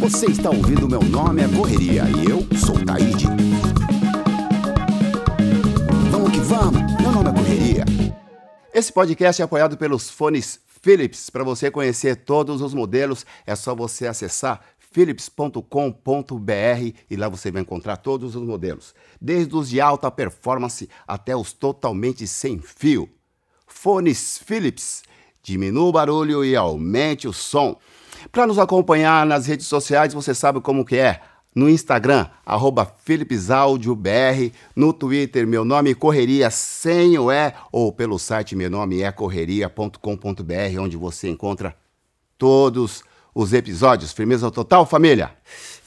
Você está ouvindo Meu Nome é Correria e eu sou Taíde. Vamos que vamos, meu nome é Correria. Esse podcast é apoiado pelos fones Philips. Para você conhecer todos os modelos, é só você acessar philips.com.br e lá você vai encontrar todos os modelos, desde os de alta performance até os totalmente sem fio. Fones Philips, diminua o barulho e aumente o som. Para nos acompanhar nas redes sociais, você sabe como que é. No Instagram, arroba PhilipsAudioBR, no Twitter, meu nome Correria sem o E, ou pelo site meu nome é correria.com.br, onde você encontra todos os episódios. Firmeza total, família?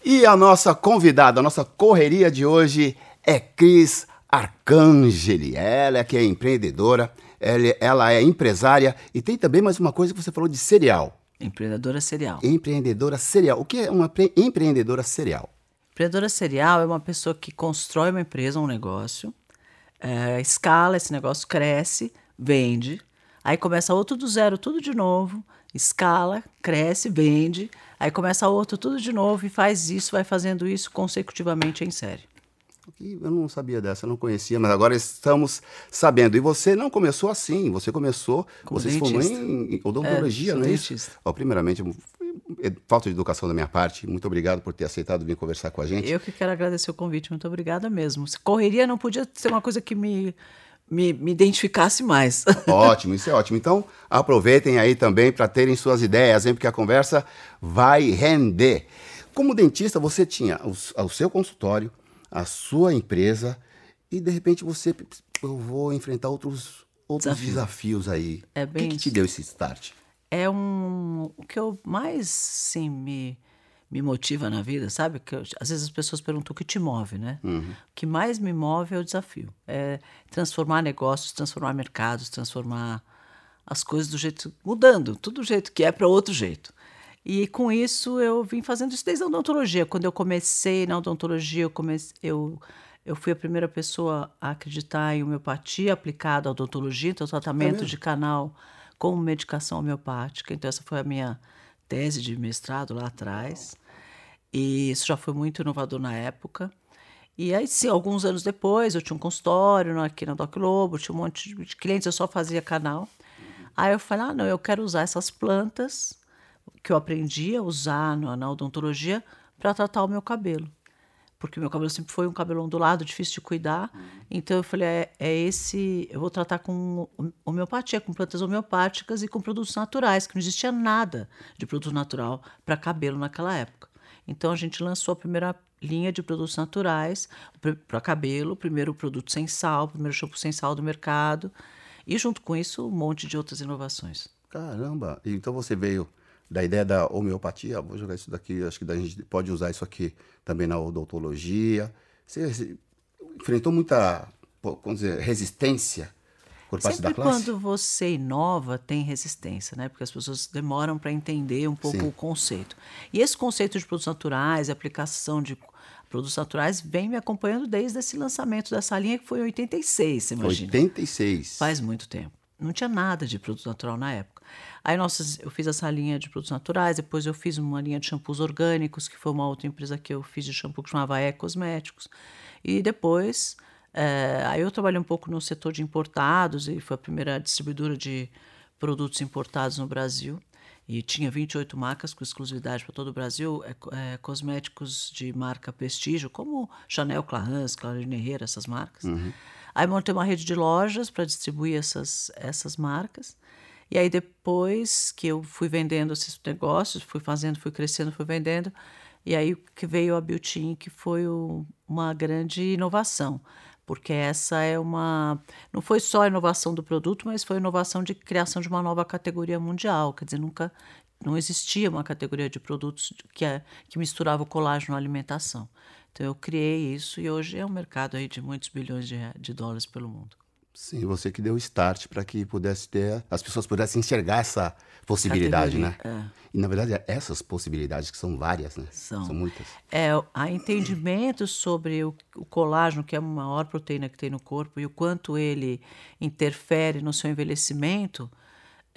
E a nossa convidada, a nossa correria de hoje é Cris Arcangeli. Ela é que é empreendedora, ela é empresária e tem também mais uma coisa que você falou de cereal. Empreendedora serial. Empreendedora serial. O que é uma empreendedora serial? Empreendedora serial é uma pessoa que constrói uma empresa, um negócio, é, escala, esse negócio cresce, vende, aí começa outro do zero, tudo de novo, escala, cresce, vende, aí começa outro tudo de novo e faz isso, vai fazendo isso consecutivamente em série. Eu não sabia dessa, eu não conhecia, mas agora estamos sabendo. E você não começou assim, você começou, Como você dentista. se formou em odontologia, é, não é isso? Ó, primeiramente, é, falta de educação da minha parte, muito obrigado por ter aceitado vir conversar com a gente. Eu que quero agradecer o convite, muito obrigada mesmo. Correria não podia ser uma coisa que me me, me, identificasse mais. Ótimo, isso é ótimo. Então, aproveitem aí também para terem suas ideias, hein, porque a conversa vai render. Como dentista, você tinha o, o seu consultório, a sua empresa e de repente você eu vou enfrentar outros outros Desafio. desafios aí. É bem o que, que te deu esse start? É um o que eu mais sim me me motiva na vida, sabe? Que eu, às vezes as pessoas perguntam o que te move, né? Uhum. O que mais me move é o desafio, é transformar negócios, transformar mercados, transformar as coisas do jeito mudando, tudo do jeito que é para outro jeito. E com isso eu vim fazendo isso desde a odontologia. Quando eu comecei na odontologia, eu, comecei, eu, eu fui a primeira pessoa a acreditar em homeopatia aplicada à odontologia, então tratamento é de canal com medicação homeopática. Então essa foi a minha tese de mestrado lá atrás. E isso já foi muito inovador na época. E aí, sim, alguns anos depois, eu tinha um consultório aqui na Doc Lobo, tinha um monte de clientes, eu só fazia canal. Aí eu falei, ah, não, eu quero usar essas plantas que eu aprendi a usar na, na odontologia para tratar o meu cabelo. Porque meu cabelo sempre foi um cabelo ondulado, difícil de cuidar. Então eu falei, é, é, esse. Eu vou tratar com homeopatia, com plantas homeopáticas e com produtos naturais, que não existia nada de produto natural para cabelo naquela época. Então a gente lançou a primeira linha de produtos naturais para cabelo, o primeiro produto sem sal, o primeiro shampoo sem sal do mercado. E junto com isso, um monte de outras inovações. Caramba! Então você veio da ideia da homeopatia, vou jogar isso daqui, acho que a gente pode usar isso aqui também na odontologia. Você enfrentou muita, vamos dizer, resistência por parte Sempre da classe? quando você inova, tem resistência, né? Porque as pessoas demoram para entender um pouco Sim. o conceito. E esse conceito de produtos naturais, aplicação de produtos naturais, vem me acompanhando desde esse lançamento dessa linha, que foi em 86, você imagina. 86. Faz muito tempo. Não tinha nada de produto natural na época. Aí nossas, eu fiz essa linha de produtos naturais, depois eu fiz uma linha de shampoos orgânicos, que foi uma outra empresa que eu fiz de shampoo que chamava E Cosméticos. E depois, é, aí eu trabalhei um pouco no setor de importados, e foi a primeira distribuidora de produtos importados no Brasil. E tinha 28 marcas com exclusividade para todo o Brasil, é, é, cosméticos de marca prestígio, como Chanel, Clarins, Clarine Herrera, essas marcas. Uhum. Aí montei uma rede de lojas para distribuir essas, essas marcas. E aí depois que eu fui vendendo esses negócios, fui fazendo, fui crescendo, fui vendendo, e aí que veio a Beauty que foi o, uma grande inovação, porque essa é uma não foi só a inovação do produto, mas foi a inovação de criação de uma nova categoria mundial, quer dizer, nunca não existia uma categoria de produtos que, é, que misturava o colágeno à alimentação. Então eu criei isso e hoje é um mercado aí de muitos bilhões de, de dólares pelo mundo. Sim, você que deu o start para que pudesse ter, as pessoas pudessem enxergar essa possibilidade, né? É. E na verdade, essas possibilidades que são várias, né? São, são muitas. É, há entendimento sobre o, o, colágeno, que é a maior proteína que tem no corpo, e o quanto ele interfere no seu envelhecimento,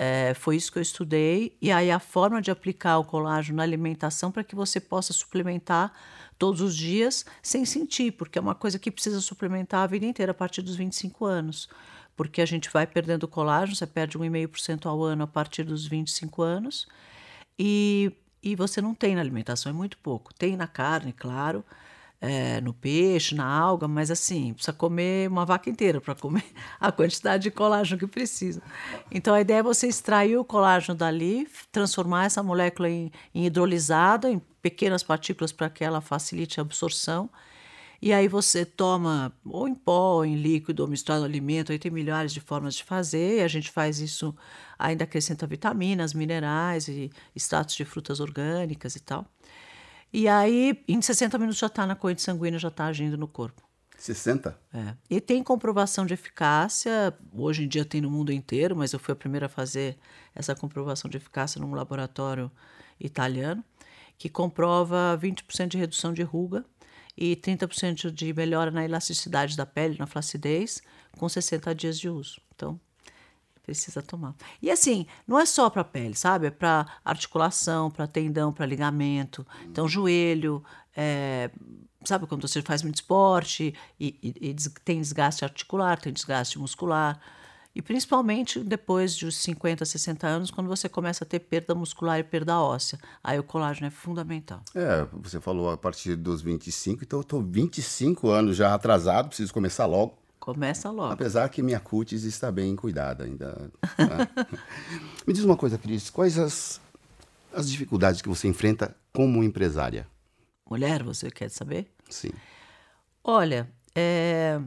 É, foi isso que eu estudei. E aí a forma de aplicar o colágeno na alimentação para que você possa suplementar todos os dias sem sentir, porque é uma coisa que precisa suplementar a vida inteira a partir dos 25 anos. Porque a gente vai perdendo colágeno, você perde 1,5% ao ano a partir dos 25 anos. E, e você não tem na alimentação, é muito pouco. Tem na carne, claro, é, no peixe, na alga, mas assim, precisa comer uma vaca inteira para comer a quantidade de colágeno que precisa. Então a ideia é você extrair o colágeno dali, transformar essa molécula em, em hidrolisada, em pequenas partículas para que ela facilite a absorção. E aí você toma ou em pó, ou em líquido, ou misturado no alimento, aí tem milhares de formas de fazer, e a gente faz isso, ainda acrescenta vitaminas, minerais e extratos de frutas orgânicas e tal. E aí, em 60 minutos já está na corrente sanguínea, já está agindo no corpo. 60? É. E tem comprovação de eficácia, hoje em dia tem no mundo inteiro, mas eu fui a primeira a fazer essa comprovação de eficácia num laboratório italiano, que comprova 20% de redução de ruga e 30% de melhora na elasticidade da pele, na flacidez, com 60 dias de uso. Então, precisa tomar. E assim, não é só para pele, sabe? É para articulação, para tendão, para ligamento. Então, joelho, é, sabe quando você faz muito esporte e, e, e, tem desgaste articular, tem desgaste muscular. E principalmente depois dos 50, 60 anos, quando você começa a ter perda muscular e perda óssea. Aí o colágeno é fundamental. É, você falou a partir dos 25, então eu estou 25 anos já atrasado, preciso começar logo. Começa logo. Apesar que minha cutis está bem cuidada ainda. Né? Me diz uma coisa, Cris, quais as, as dificuldades que você enfrenta como empresária? Mulher, você quer saber? Sim. Olha, é,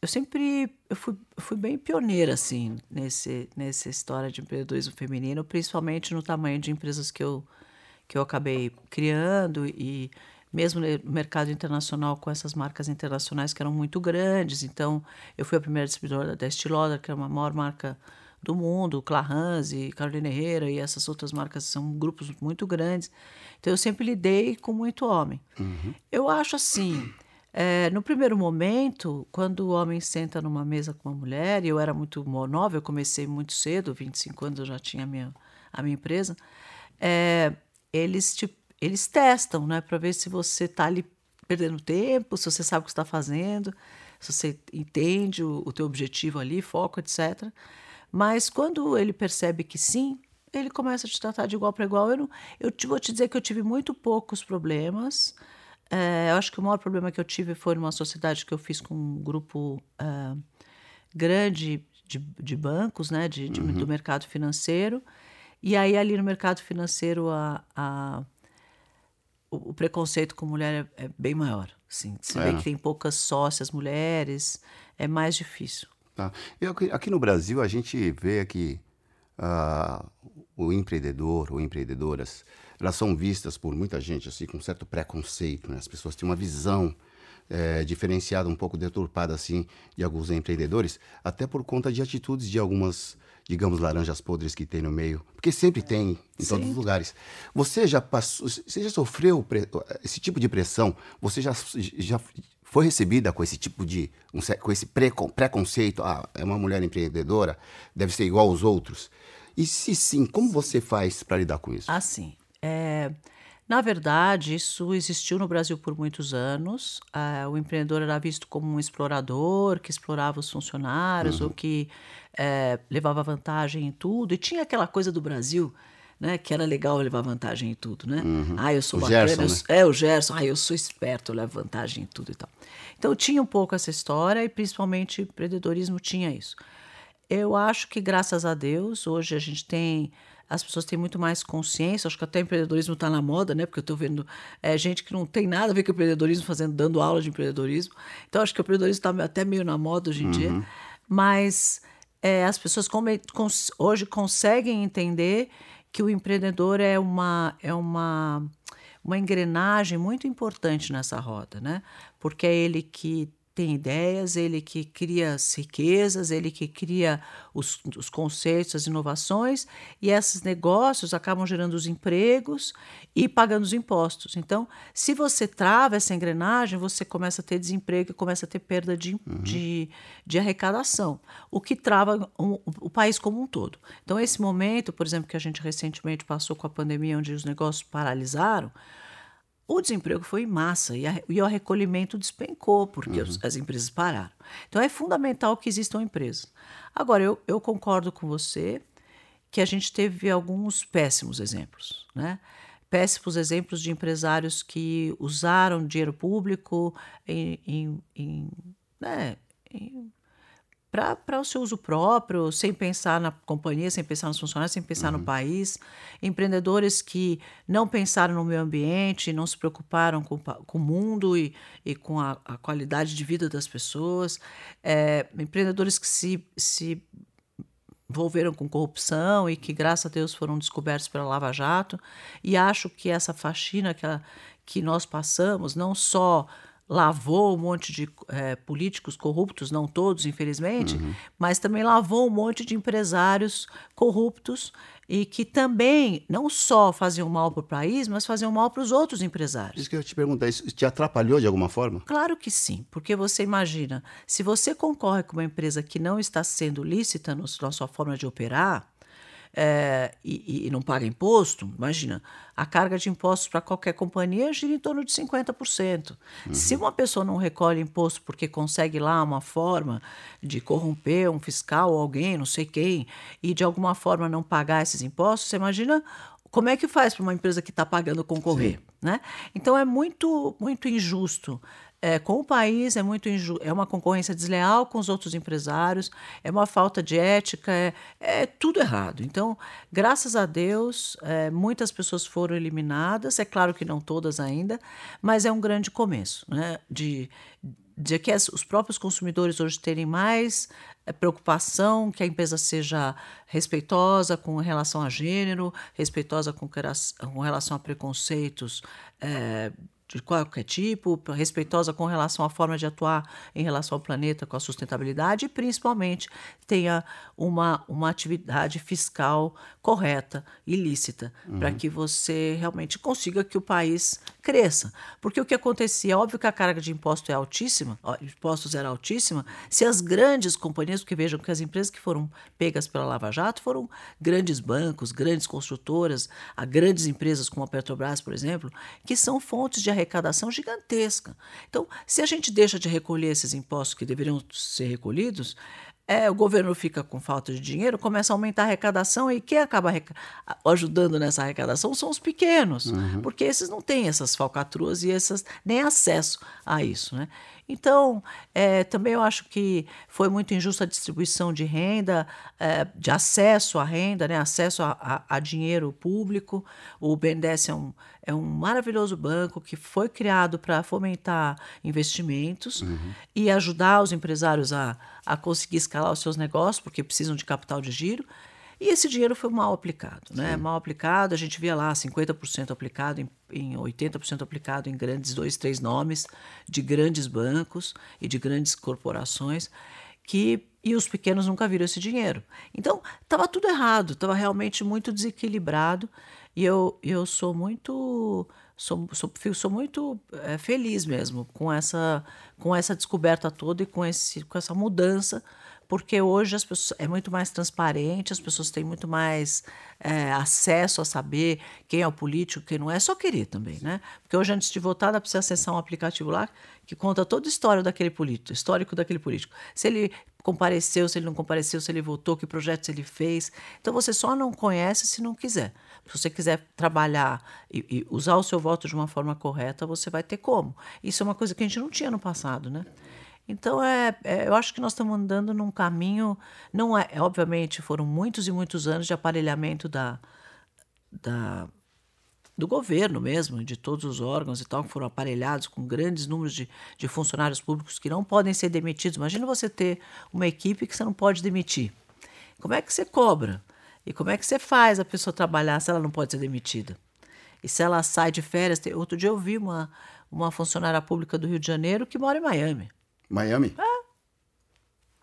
eu sempre eu fui, eu fui bem pioneira assim nesse nessa história de empreendedorismo feminino, principalmente no tamanho de empresas que eu que eu acabei criando e mesmo no mercado internacional com essas marcas internacionais que eram muito grandes. Então, eu fui a primeira distribuidora da Lauder, que é uma maior marca do mundo, Clarins e Carolina Herrera e essas outras marcas são grupos muito grandes. Então, eu sempre lidei com muito homem. Uhum. Eu acho assim, é, no primeiro momento, quando o homem senta numa mesa com uma mulher, e eu era muito nova, eu comecei muito cedo, 25 anos eu já tinha a minha, a minha empresa, é, eles te eles testam, né, para ver se você está ali perdendo tempo, se você sabe o que está fazendo, se você entende o, o teu objetivo ali, foco, etc. Mas quando ele percebe que sim, ele começa a te tratar de igual para igual. Eu, não, eu te, vou te dizer que eu tive muito poucos problemas. É, eu acho que o maior problema que eu tive foi numa sociedade que eu fiz com um grupo é, grande de, de, bancos, né, de, de uhum. do mercado financeiro. E aí, ali no mercado financeiro, a, a o, o preconceito com mulher é, é bem maior. Assim. Você é. vê que tem poucas sócias mulheres, é mais difícil. Tá. Eu, aqui no Brasil, a gente vê que uh, o empreendedor ou empreendedoras, elas são vistas por muita gente assim com certo preconceito. Né? As pessoas têm uma visão é, diferenciada, um pouco deturpada assim, de alguns empreendedores, até por conta de atitudes de algumas digamos, laranjas podres que tem no meio, porque sempre tem em Sim. todos os lugares. Você já passou, você já sofreu esse tipo de pressão? Você já, já foi recebida com esse tipo de, um, com esse preconceito? Ah, é uma mulher empreendedora, deve ser igual aos outros. E se sim, como você faz para lidar com isso? Assim, é, na verdade, isso existiu no Brasil por muitos anos. Uh, o empreendedor era visto como um explorador que explorava os funcionários uhum. ou que é, levava vantagem em tudo. E tinha aquela coisa do Brasil, né, que era legal levar vantagem em tudo, né? Uhum. Ah, eu sou o bacana, Gerson, eu, né? é o Gerson. Ah, eu sou esperto, eu levo vantagem em tudo e tal. Então tinha um pouco essa história e principalmente o empreendedorismo tinha isso. Eu acho que graças a Deus hoje a gente tem as pessoas têm muito mais consciência. Acho que até empreendedorismo está na moda, né? Porque eu estou vendo é, gente que não tem nada a ver com empreendedorismo fazendo, dando aula de empreendedorismo. Então acho que o empreendedorismo está até meio na moda hoje em uhum. dia. Mas é, as pessoas come, cons, hoje conseguem entender que o empreendedor é uma é uma uma engrenagem muito importante nessa roda, né? Porque é ele que tem ideias, ele que cria as riquezas, ele que cria os, os conceitos, as inovações, e esses negócios acabam gerando os empregos e pagando os impostos. Então, se você trava essa engrenagem, você começa a ter desemprego e começa a ter perda de, uhum. de, de, arrecadação, o que trava um, o país como um todo. Então, esse momento, por exemplo, que a gente recentemente passou com a pandemia, onde os negócios paralisaram, o desemprego foi em massa e, a, e o recolhimento despencou, porque uhum. as, as, empresas pararam. Então é fundamental que existam empresas. Agora, eu, eu concordo com você que a gente teve alguns péssimos exemplos, né? Péssimos exemplos de empresários que usaram dinheiro público em, em, em, né, em para o seu uso próprio, sem pensar na companhia, sem pensar nos funcionários, sem pensar uhum. no país. Empreendedores que não pensaram no meio ambiente, não se preocuparam com, com o mundo e, e com a, a qualidade de vida das pessoas. É, empreendedores que se, se envolveram com corrupção e que, graças a Deus, foram descobertos pela Lava Jato. E acho que essa faxina que, que nós passamos, não só lavou um monte de é, políticos corruptos, não todos, infelizmente, uhum. mas também lavou um monte de empresários corruptos e que também não só faziam mal para o país, mas faziam mal para os outros empresários. Isso que eu te perguntar, isso te atrapalhou de alguma forma? Claro que sim, porque você imagina, se você concorre com uma empresa que não está sendo lícita no, na sua forma de operar, é, e, e, não paga imposto, imagina, a carga de impostos para qualquer companhia gira em torno de 50%. Uhum. Se uma pessoa não recolhe imposto porque consegue lá uma forma de corromper um fiscal ou alguém, não sei quem, e de alguma forma não pagar esses impostos, você imagina como é que faz para uma empresa que está pagando concorrer? Né? Então é muito, muito injusto é, com o país, é muito é uma concorrência desleal com os outros empresários, é uma falta de ética, é, é tudo errado. Então, graças a Deus, é, muitas pessoas foram eliminadas, é claro que não todas ainda, mas é um grande começo né, de, de que as, os próprios consumidores hoje terem mais é, preocupação que a empresa seja respeitosa com relação a gênero, respeitosa com, com relação a preconceitos é, de qualquer tipo, respeitosa com relação à forma de atuar em relação ao planeta, com a sustentabilidade e principalmente tenha uma, uma atividade fiscal correta e lícita, uhum. para que você realmente consiga que o país cresça. Porque o que acontecia, óbvio que a carga de imposto é altíssima, impostos era altíssima, se as grandes companhias, porque vejam que as empresas que foram pegas pela Lava Jato foram grandes bancos, grandes construtoras, grandes empresas como a Petrobras, por exemplo, que são fontes de arrecadação gigantesca. Então, se a gente deixa de recolher esses impostos que deveriam ser recolhidos, é, o governo fica com falta de dinheiro, começa a aumentar a arrecadação e quem acaba ajudando nessa arrecadação são os pequenos, uhum. porque esses não têm essas falcatruas e essas, nem acesso a isso. Né? Então, é, também eu acho que foi muito injusta a distribuição de renda, é, de acesso à renda, né, acesso a, a, a dinheiro público. O BNDES é um, é um maravilhoso banco que foi criado para fomentar investimentos uhum. e ajudar os empresários a, a conseguir escalar os seus negócios, porque precisam de capital de giro. E esse dinheiro foi mal aplicado, né? Mal aplicado, a gente via lá 50% aplicado em, em 80% aplicado em grandes dois, três nomes de grandes bancos e de grandes corporações que e os pequenos nunca viram esse dinheiro. Então, estava tudo errado, estava realmente muito desequilibrado e eu, eu sou muito sou, sou, sou muito é, feliz mesmo com essa, com essa descoberta toda e com, esse, com essa mudança porque hoje as pessoas, é muito mais transparente, as pessoas têm muito mais é, acesso a saber quem é o político, quem não é, é só querer também, né? Porque hoje, antes de votar, dá para você acessar um aplicativo lá que conta toda a história daquele político, histórico daquele político. Se ele compareceu, se ele não compareceu, se ele votou, que projetos ele fez. Então você só não conhece se não quiser. Se você quiser trabalhar e, e usar o seu voto de uma forma correta, você vai ter como. Isso é uma coisa que a gente não tinha no passado, né? Então, é, é, eu acho que nós estamos andando num caminho. Não é, obviamente, foram muitos e muitos anos de aparelhamento da, da, do governo mesmo, de todos os órgãos e tal, que foram aparelhados com grandes números de, de funcionários públicos que não podem ser demitidos. Imagina você ter uma equipe que você não pode demitir. Como é que você cobra? E como é que você faz a pessoa trabalhar se ela não pode ser demitida? E se ela sai de férias? Outro dia eu vi uma, uma funcionária pública do Rio de Janeiro que mora em Miami. Miami? Ah.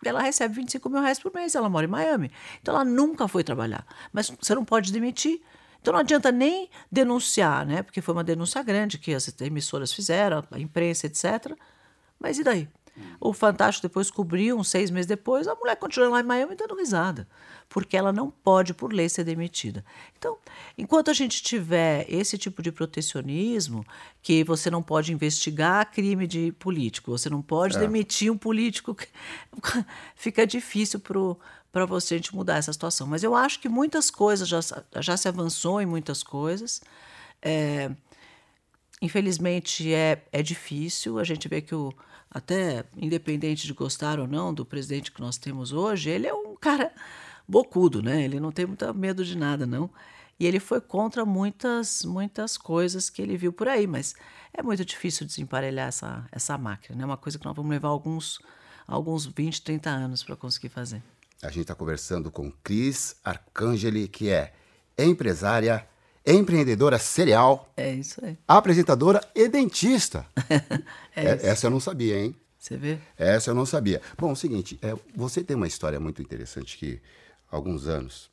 Ela recebe 25 mil reais por mês, ela mora em Miami. Então ela nunca foi trabalhar. Mas você não pode demitir. Então não adianta nem denunciar, né? Porque foi uma denúncia grande que as emissoras fizeram, a imprensa, etc. Mas e daí? O Fantástico depois cobriu, uns seis meses depois, a mulher continua lá em Miami dando risada, porque ela não pode, por lei, ser demitida. Então, enquanto a gente tiver esse tipo de protecionismo, que você não pode investigar crime de político, você não pode é. demitir um político, fica difícil para você a gente mudar essa situação. Mas eu acho que muitas coisas, já, já se avançou em muitas coisas. É, infelizmente é, é difícil, a gente vê que o até independente de gostar ou não do presidente que nós temos hoje, ele é um cara bocudo, né? Ele não tem muito medo de nada, não. E ele foi contra muitas, muitas coisas que ele viu por aí, mas é muito difícil desemparelhar essa, essa máquina, né? Uma coisa que nós vamos levar alguns, alguns 20, 30 anos para conseguir fazer. A gente está conversando com Cris Arcangeli, que é empresária, empreendedora serial. É isso aí. Apresentadora e dentista. é é, essa eu não sabia, hein? Você vê? Essa eu não sabia. Bom, é o seguinte, é, você tem uma história muito interessante que, há alguns anos,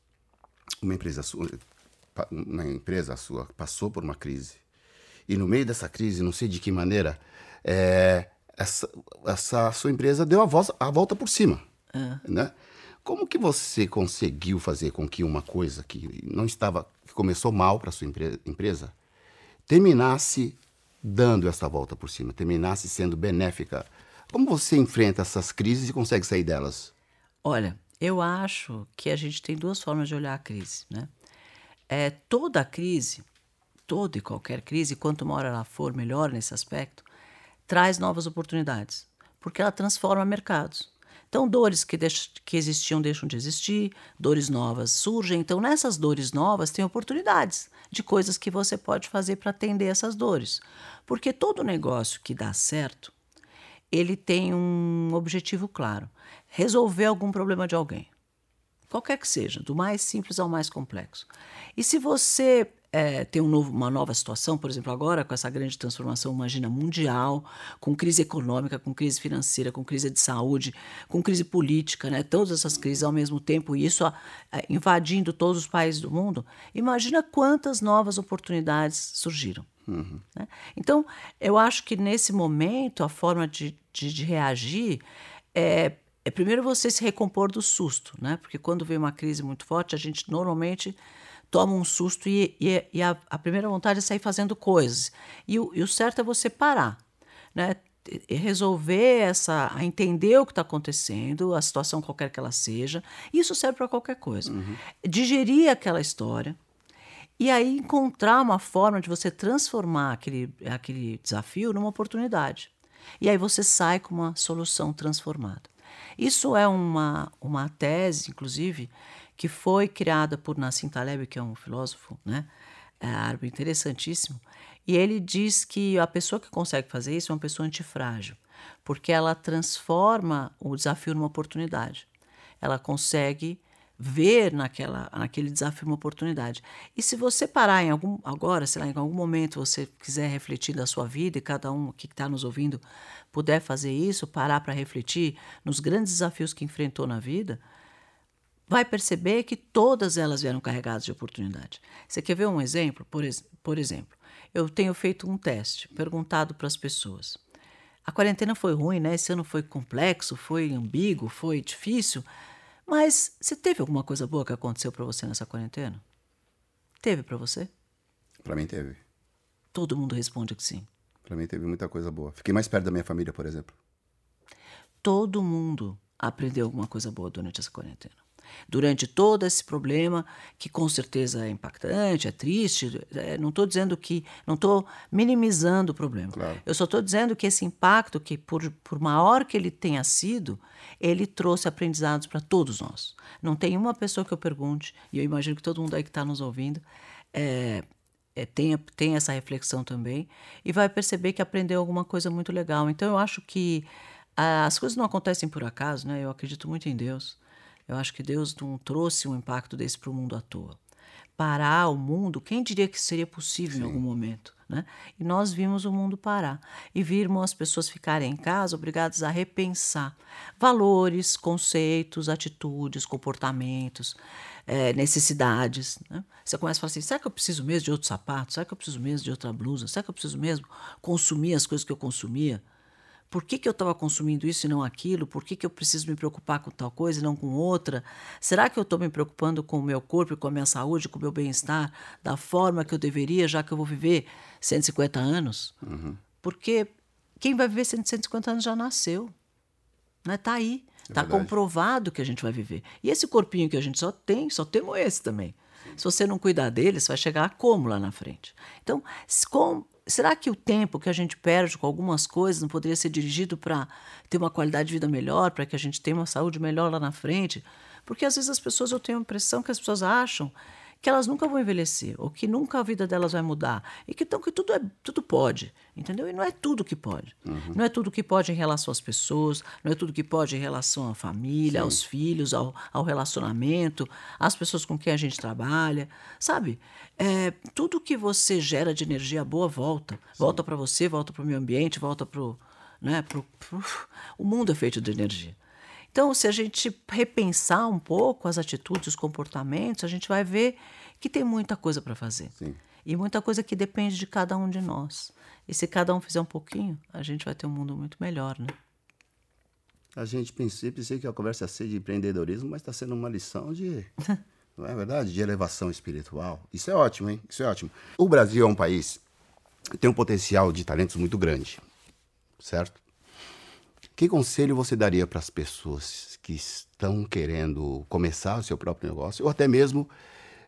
uma empresa sua, uma empresa sua passou por uma crise. E no meio dessa crise, não sei de que maneira, é, essa, essa sua empresa deu a, voz, a volta por cima. É. Né? Como que você conseguiu fazer com que uma coisa que não estava, que começou mal para sua empresa, terminasse dando essa volta por cima, terminasse sendo benéfica? Como você enfrenta essas crises e consegue sair delas? Olha, eu acho que a gente tem duas formas de olhar a crise, né? É, toda crise, toda e qualquer crise, quanto maior ela for, melhor nesse aspecto, traz novas oportunidades, porque ela transforma mercados. Então, dores que, que existiam deixam de existir, dores novas surgem. Então, nessas dores novas, tem oportunidades de coisas que você pode fazer para atender essas dores. Porque todo negócio que dá certo, ele tem um objetivo claro: resolver algum problema de alguém. Qualquer que seja, do mais simples ao mais complexo. E se você é, tem um novo, uma nova situação, por exemplo, agora com essa grande transformação, imagina, mundial, com crise econômica, com crise financeira, com crise de saúde, com crise política, né? todas essas crises ao mesmo tempo, e isso é, invadindo todos os países do mundo, imagina quantas novas oportunidades surgiram. Uhum. Né? Então, eu acho que nesse momento, a forma de, de, de reagir é é primeiro você se recompor do susto, né? Porque quando vem uma crise muito forte, a gente normalmente toma um susto e, e, e a, a, primeira vontade é sair fazendo coisas. E o, e o certo é você parar, né? E resolver essa, entender o que está acontecendo, a situação qualquer que ela seja. Isso serve para qualquer coisa. Uhum. Digerir aquela história e aí encontrar uma forma de você transformar aquele, aquele desafio numa oportunidade. E aí você sai com uma solução transformada. Isso é uma, uma tese, inclusive, que foi criada por Nassim Taleb, que é um filósofo né, é, árabe interessantíssimo, e ele diz que a pessoa que consegue fazer isso é uma pessoa antifrágil, porque ela transforma o desafio numa oportunidade. Ela consegue ver naquela, naquele desafio uma oportunidade. E se você parar em algum agora, sei lá, em algum momento você quiser refletir da sua vida e cada um que está nos ouvindo puder fazer isso, parar para refletir nos grandes desafios que enfrentou na vida, vai perceber que todas elas vieram carregadas de oportunidade. Você quer ver um exemplo? Por, por exemplo, eu tenho feito um teste, perguntado para as pessoas. A quarentena foi ruim, né? Esse ano foi complexo, foi ambíguo, foi difícil. Mas você teve alguma coisa boa que aconteceu para você nessa quarentena? Teve para você? Para mim teve. Todo mundo responde que sim. Para mim teve muita coisa boa. Fiquei mais perto da minha família, por exemplo. Todo mundo aprendeu alguma coisa boa durante essa quarentena durante todo esse problema, que com certeza é impactante, é triste. É, não estou dizendo que. Não estou minimizando o problema. Claro. Eu só estou dizendo que esse impacto, que por, por maior que ele tenha sido, ele trouxe aprendizados para todos nós. Não tem uma pessoa que eu pergunte, e eu imagino que todo mundo aí que está nos ouvindo. É, é, tenha, tenha essa reflexão também e vai perceber que aprendeu alguma coisa muito legal. Então, eu acho que ah, as coisas não acontecem por acaso, né? Eu acredito muito em Deus. Eu acho que Deus não trouxe um impacto desse para o mundo à toa. parar o mundo, quem diria que seria possível Sim. em algum momento? Né? E nós vimos o mundo parar e vimos as pessoas ficarem em casa obrigadas a repensar valores, conceitos, atitudes, comportamentos, é, necessidades. Né? Você começa a falar assim: será que eu preciso mesmo de outro sapato? Será que eu preciso mesmo de outra blusa? Será que eu preciso mesmo consumir as coisas que eu consumia? Por que, que eu estava consumindo isso e não aquilo? Por que, que eu preciso me preocupar com tal coisa e não com outra? Será que eu estou me preocupando com o meu corpo, com a minha saúde, com o meu bem-estar da forma que eu deveria, já que eu vou viver 150 anos? Uhum. Porque quem vai viver 150 anos já nasceu. Está né? Tá aí. Está é comprovado que a gente vai viver. E esse corpinho que a gente só tem, só temos esse também. Se você não cuidar dele, você vai chegar a como lá na frente? Então, com, será que o tempo que a gente perde com algumas coisas não poderia ser dirigido para ter uma qualidade de vida melhor, para que a gente tenha uma saúde melhor lá na frente? Porque às vezes as pessoas, eu tenho a impressão que as pessoas acham que elas nunca vão envelhecer, ou que nunca a vida delas vai mudar, e que então que tudo é tudo pode, entendeu? E não é tudo que pode. Uhum. Não é tudo que pode em relação às pessoas, não é tudo que pode em relação à família, Sim. aos filhos, ao, ao relacionamento, às pessoas com quem a gente trabalha, sabe? É, tudo que você gera de energia boa volta, Sim. volta para você, volta para o meio ambiente, volta para né, pro, pro... o mundo é feito de energia. Então, se a gente repensar um pouco as atitudes, os comportamentos, a gente vai ver que tem muita coisa para fazer. Sim. E muita coisa que depende de cada um de nós. E se cada um fizer um pouquinho, a gente vai ter um mundo muito melhor, né? A gente pensei, pensei que a conversa ia ser de empreendedorismo, mas está sendo uma lição de, não é verdade, de elevação espiritual. Isso é ótimo, hein? Isso é ótimo. O Brasil é um país que tem um potencial de talentos muito grande, certo? Que conselho você daria para as pessoas que estão querendo começar o seu próprio negócio ou até mesmo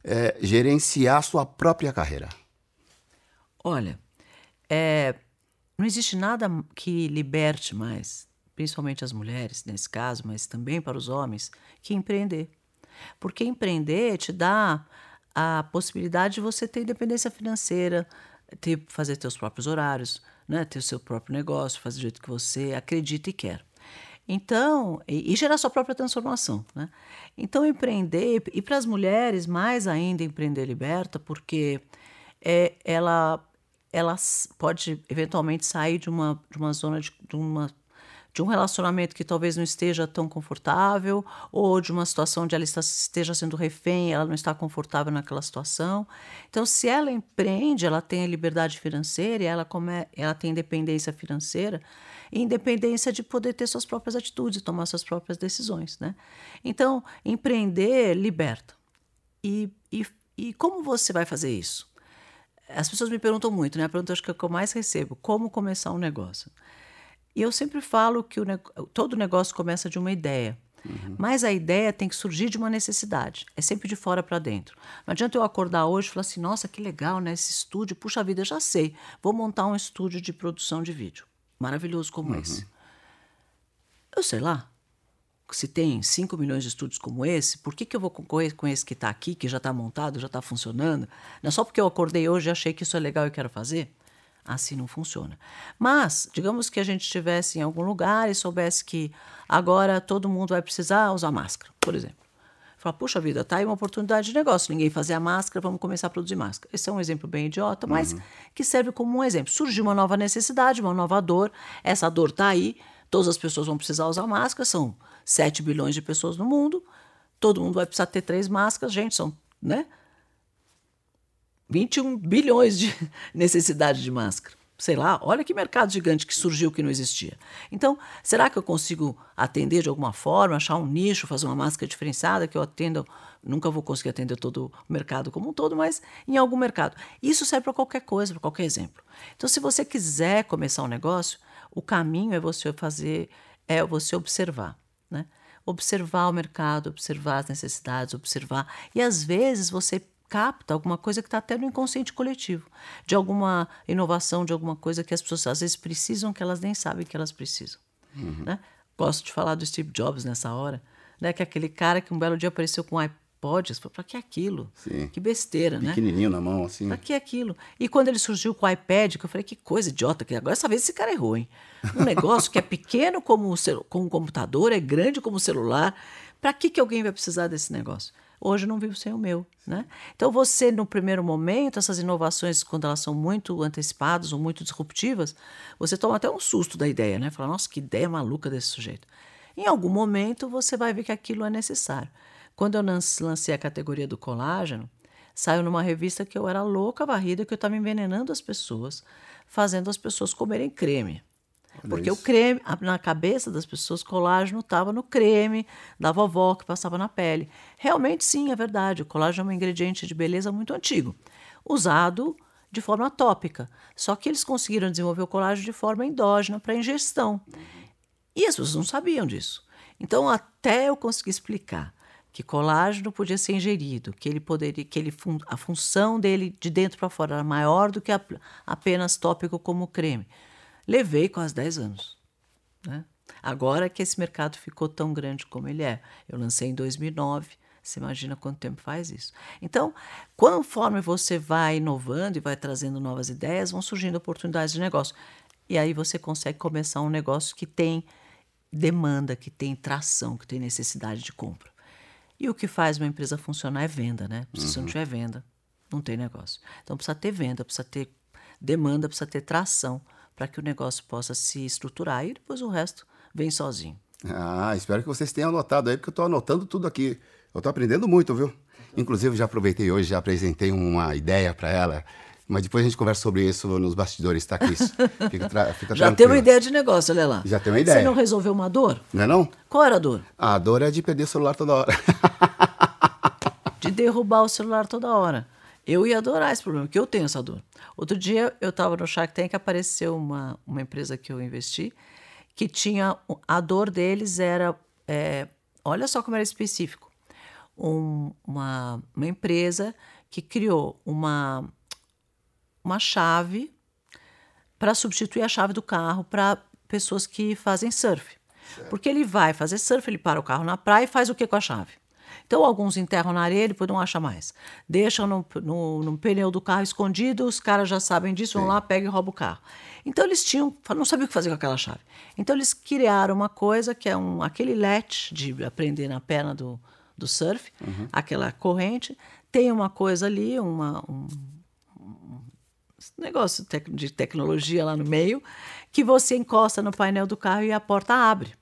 é, gerenciar sua própria carreira? Olha, é, não existe nada que liberte mais, principalmente as mulheres nesse caso, mas também para os homens, que empreender. Porque empreender te dá a possibilidade de você ter independência financeira, ter, fazer seus próprios horários, né? ter o seu próprio negócio, fazer do jeito que você acredita e quer. Então, e, e gerar sua própria transformação. Né? Então, empreender, e para as mulheres, mais ainda empreender liberta, porque é, ela, ela pode eventualmente sair de uma, de uma zona de, de uma de um relacionamento que talvez não esteja tão confortável, ou de uma situação onde ela está, esteja sendo refém, ela não está confortável naquela situação. Então, se ela empreende, ela tem a liberdade financeira, ela, come, ela tem independência financeira, e independência de poder ter suas próprias atitudes, tomar suas próprias decisões. Né? Então, empreender liberta. E, e, e como você vai fazer isso? As pessoas me perguntam muito, né? A pergunta acho que é que eu mais recebo: como começar um negócio? E eu sempre falo que o, todo negócio começa de uma ideia. Uhum. Mas a ideia tem que surgir de uma necessidade. É sempre de fora para dentro. Não adianta eu acordar hoje e falar assim: nossa, que legal, né? Esse estúdio, puxa vida, já sei. Vou montar um estúdio de produção de vídeo. Maravilhoso como uhum. esse. Eu sei lá. Se tem 5 milhões de estúdios como esse, por que, que eu vou concorrer com esse que está aqui, que já está montado, já está funcionando? Não é só porque eu acordei hoje e achei que isso é legal e quero fazer? Assim não funciona. Mas, digamos que a gente estivesse em algum lugar e soubesse que agora todo mundo vai precisar usar máscara, por exemplo. Fala, puxa vida, tá aí uma oportunidade de negócio. Ninguém fazia máscara, vamos começar a produzir máscara. Esse é um exemplo bem idiota, mas uhum. que serve como um exemplo. Surgiu uma nova necessidade, uma nova dor. Essa dor está aí. Todas as pessoas vão precisar usar máscara. São 7 bilhões de pessoas no mundo. Todo mundo vai precisar ter três máscaras. Gente, são, né? 21 bilhões de necessidade de máscara. Sei lá, olha que mercado gigante que surgiu que não existia. Então, será que eu consigo atender de alguma forma, achar um nicho, fazer uma máscara diferenciada que eu atenda? Nunca vou conseguir atender todo o mercado como um todo, mas em algum mercado. Isso serve para qualquer coisa, para qualquer exemplo. Então, se você quiser começar um negócio, o caminho é você fazer, é você observar, né? Observar o mercado, observar as necessidades, observar. E às vezes você capta alguma coisa que está até no inconsciente coletivo, de alguma inovação, de alguma coisa que as pessoas às vezes precisam que elas nem sabem que elas precisam. Uhum. Né? Gosto de falar do Steve Jobs nessa hora, né? que é aquele cara que um belo dia apareceu com um iPod, para que aquilo? Sim. Que besteira, né? Pequenininho na mão, assim. Para que aquilo? E quando ele surgiu com o iPad, que eu falei, que coisa idiota, que agora essa vez esse cara errou, hein? Um negócio que é pequeno como, como um computador, é grande como um celular, para que, que alguém vai precisar desse negócio? Hoje não vivo sem o meu, né? Então você no primeiro momento, essas inovações quando elas são muito antecipadas ou muito disruptivas, você toma até um susto da ideia, né? Fala, nossa, que ideia maluca desse sujeito. Em algum momento você vai ver que aquilo é necessário. Quando eu lancei a categoria do colágeno, saiu numa revista que eu era louca varrida, que eu estava envenenando as pessoas, fazendo as pessoas comerem creme. Porque isso. o creme, na cabeça das pessoas, colágeno estava no creme da vovó que passava na pele. Realmente, sim, é verdade. O colágeno é um ingrediente de beleza muito antigo, usado de forma tópica. Só que eles conseguiram desenvolver o colágeno de forma endógena para ingestão. E as pessoas não sabiam disso. Então, até eu conseguir explicar que colágeno podia ser ingerido, que ele poderia, que ele a função dele de dentro para fora era maior do que a, apenas tópico como creme. Levei quase 10 anos. Né? Agora que esse mercado ficou tão grande como ele é. Eu lancei em 2009. Você imagina quanto tempo faz isso? Então, conforme você vai inovando e vai trazendo novas ideias, vão surgindo oportunidades de negócio. E aí você consegue começar um negócio que tem demanda, que tem tração, que tem necessidade de compra. E o que faz uma empresa funcionar é venda, né? Se uhum. não tiver venda, não tem negócio. Então precisa ter venda, precisa ter demanda, precisa ter tração para que o negócio possa se estruturar e depois o resto vem sozinho. Ah, espero que vocês tenham anotado aí, porque eu estou anotando tudo aqui. Eu estou aprendendo muito, viu? Inclusive, já aproveitei hoje, já apresentei uma ideia para ela. Mas depois a gente conversa sobre isso nos bastidores, tá, Cris? Fica, tra... fica Já tem uma ideia de negócio, olha lá. Já tem uma ideia. Você não resolveu uma dor? Não é não? Qual era a dor? A dor é de perder o celular toda hora. de derrubar o celular toda hora. Eu ia adorar esse problema, porque eu tenho essa dor. Outro dia eu estava no Shark Tank, apareceu uma, uma empresa que eu investi, que tinha. A dor deles era. É, olha só como era específico. Um, uma, uma empresa que criou uma uma chave para substituir a chave do carro para pessoas que fazem surf. Certo. Porque ele vai fazer surf, ele para o carro na praia e faz o que com a chave? Então, alguns enterram na areia e depois não acham mais. Deixam no, no, no, pneu do carro escondido, os caras já sabem disso, Sim. vão lá, pegam e roubam o carro. Então, eles tinham, não sabiam o que fazer com aquela chave. Então, eles criaram uma coisa que é um, aquele latch de aprender na perna do, do surf, uhum. aquela corrente, tem uma coisa ali, uma, um, negócio de tecnologia lá no meio, que você encosta no painel do carro e a porta abre.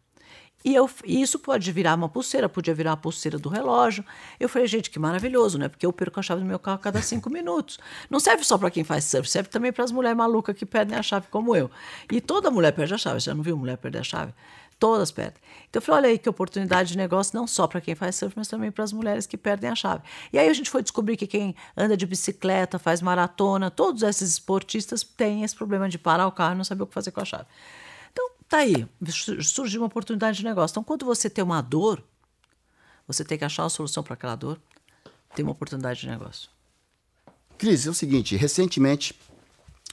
E eu, isso pode virar uma pulseira, podia virar a pulseira do relógio. Eu falei, gente, que maravilhoso, né? Porque eu perco a chave do meu carro a cada cinco minutos. Não serve só para quem faz surf, serve também para as mulheres malucas que perdem a chave, como eu. E toda mulher perde a chave. Você já não viu mulher perder a chave? Todas perdem. Então eu falei, olha aí que oportunidade de negócio não só para quem faz surf, mas também para as mulheres que perdem a chave. E aí a gente foi descobrir que quem anda de bicicleta, faz maratona, todos esses esportistas têm esse problema de parar o carro e não saber o que fazer com a chave. Tá aí, surgiu uma oportunidade de negócio. Então quando você tem uma dor, você tem que achar uma solução para aquela dor, tem uma oportunidade de negócio. Cris, é o seguinte, recentemente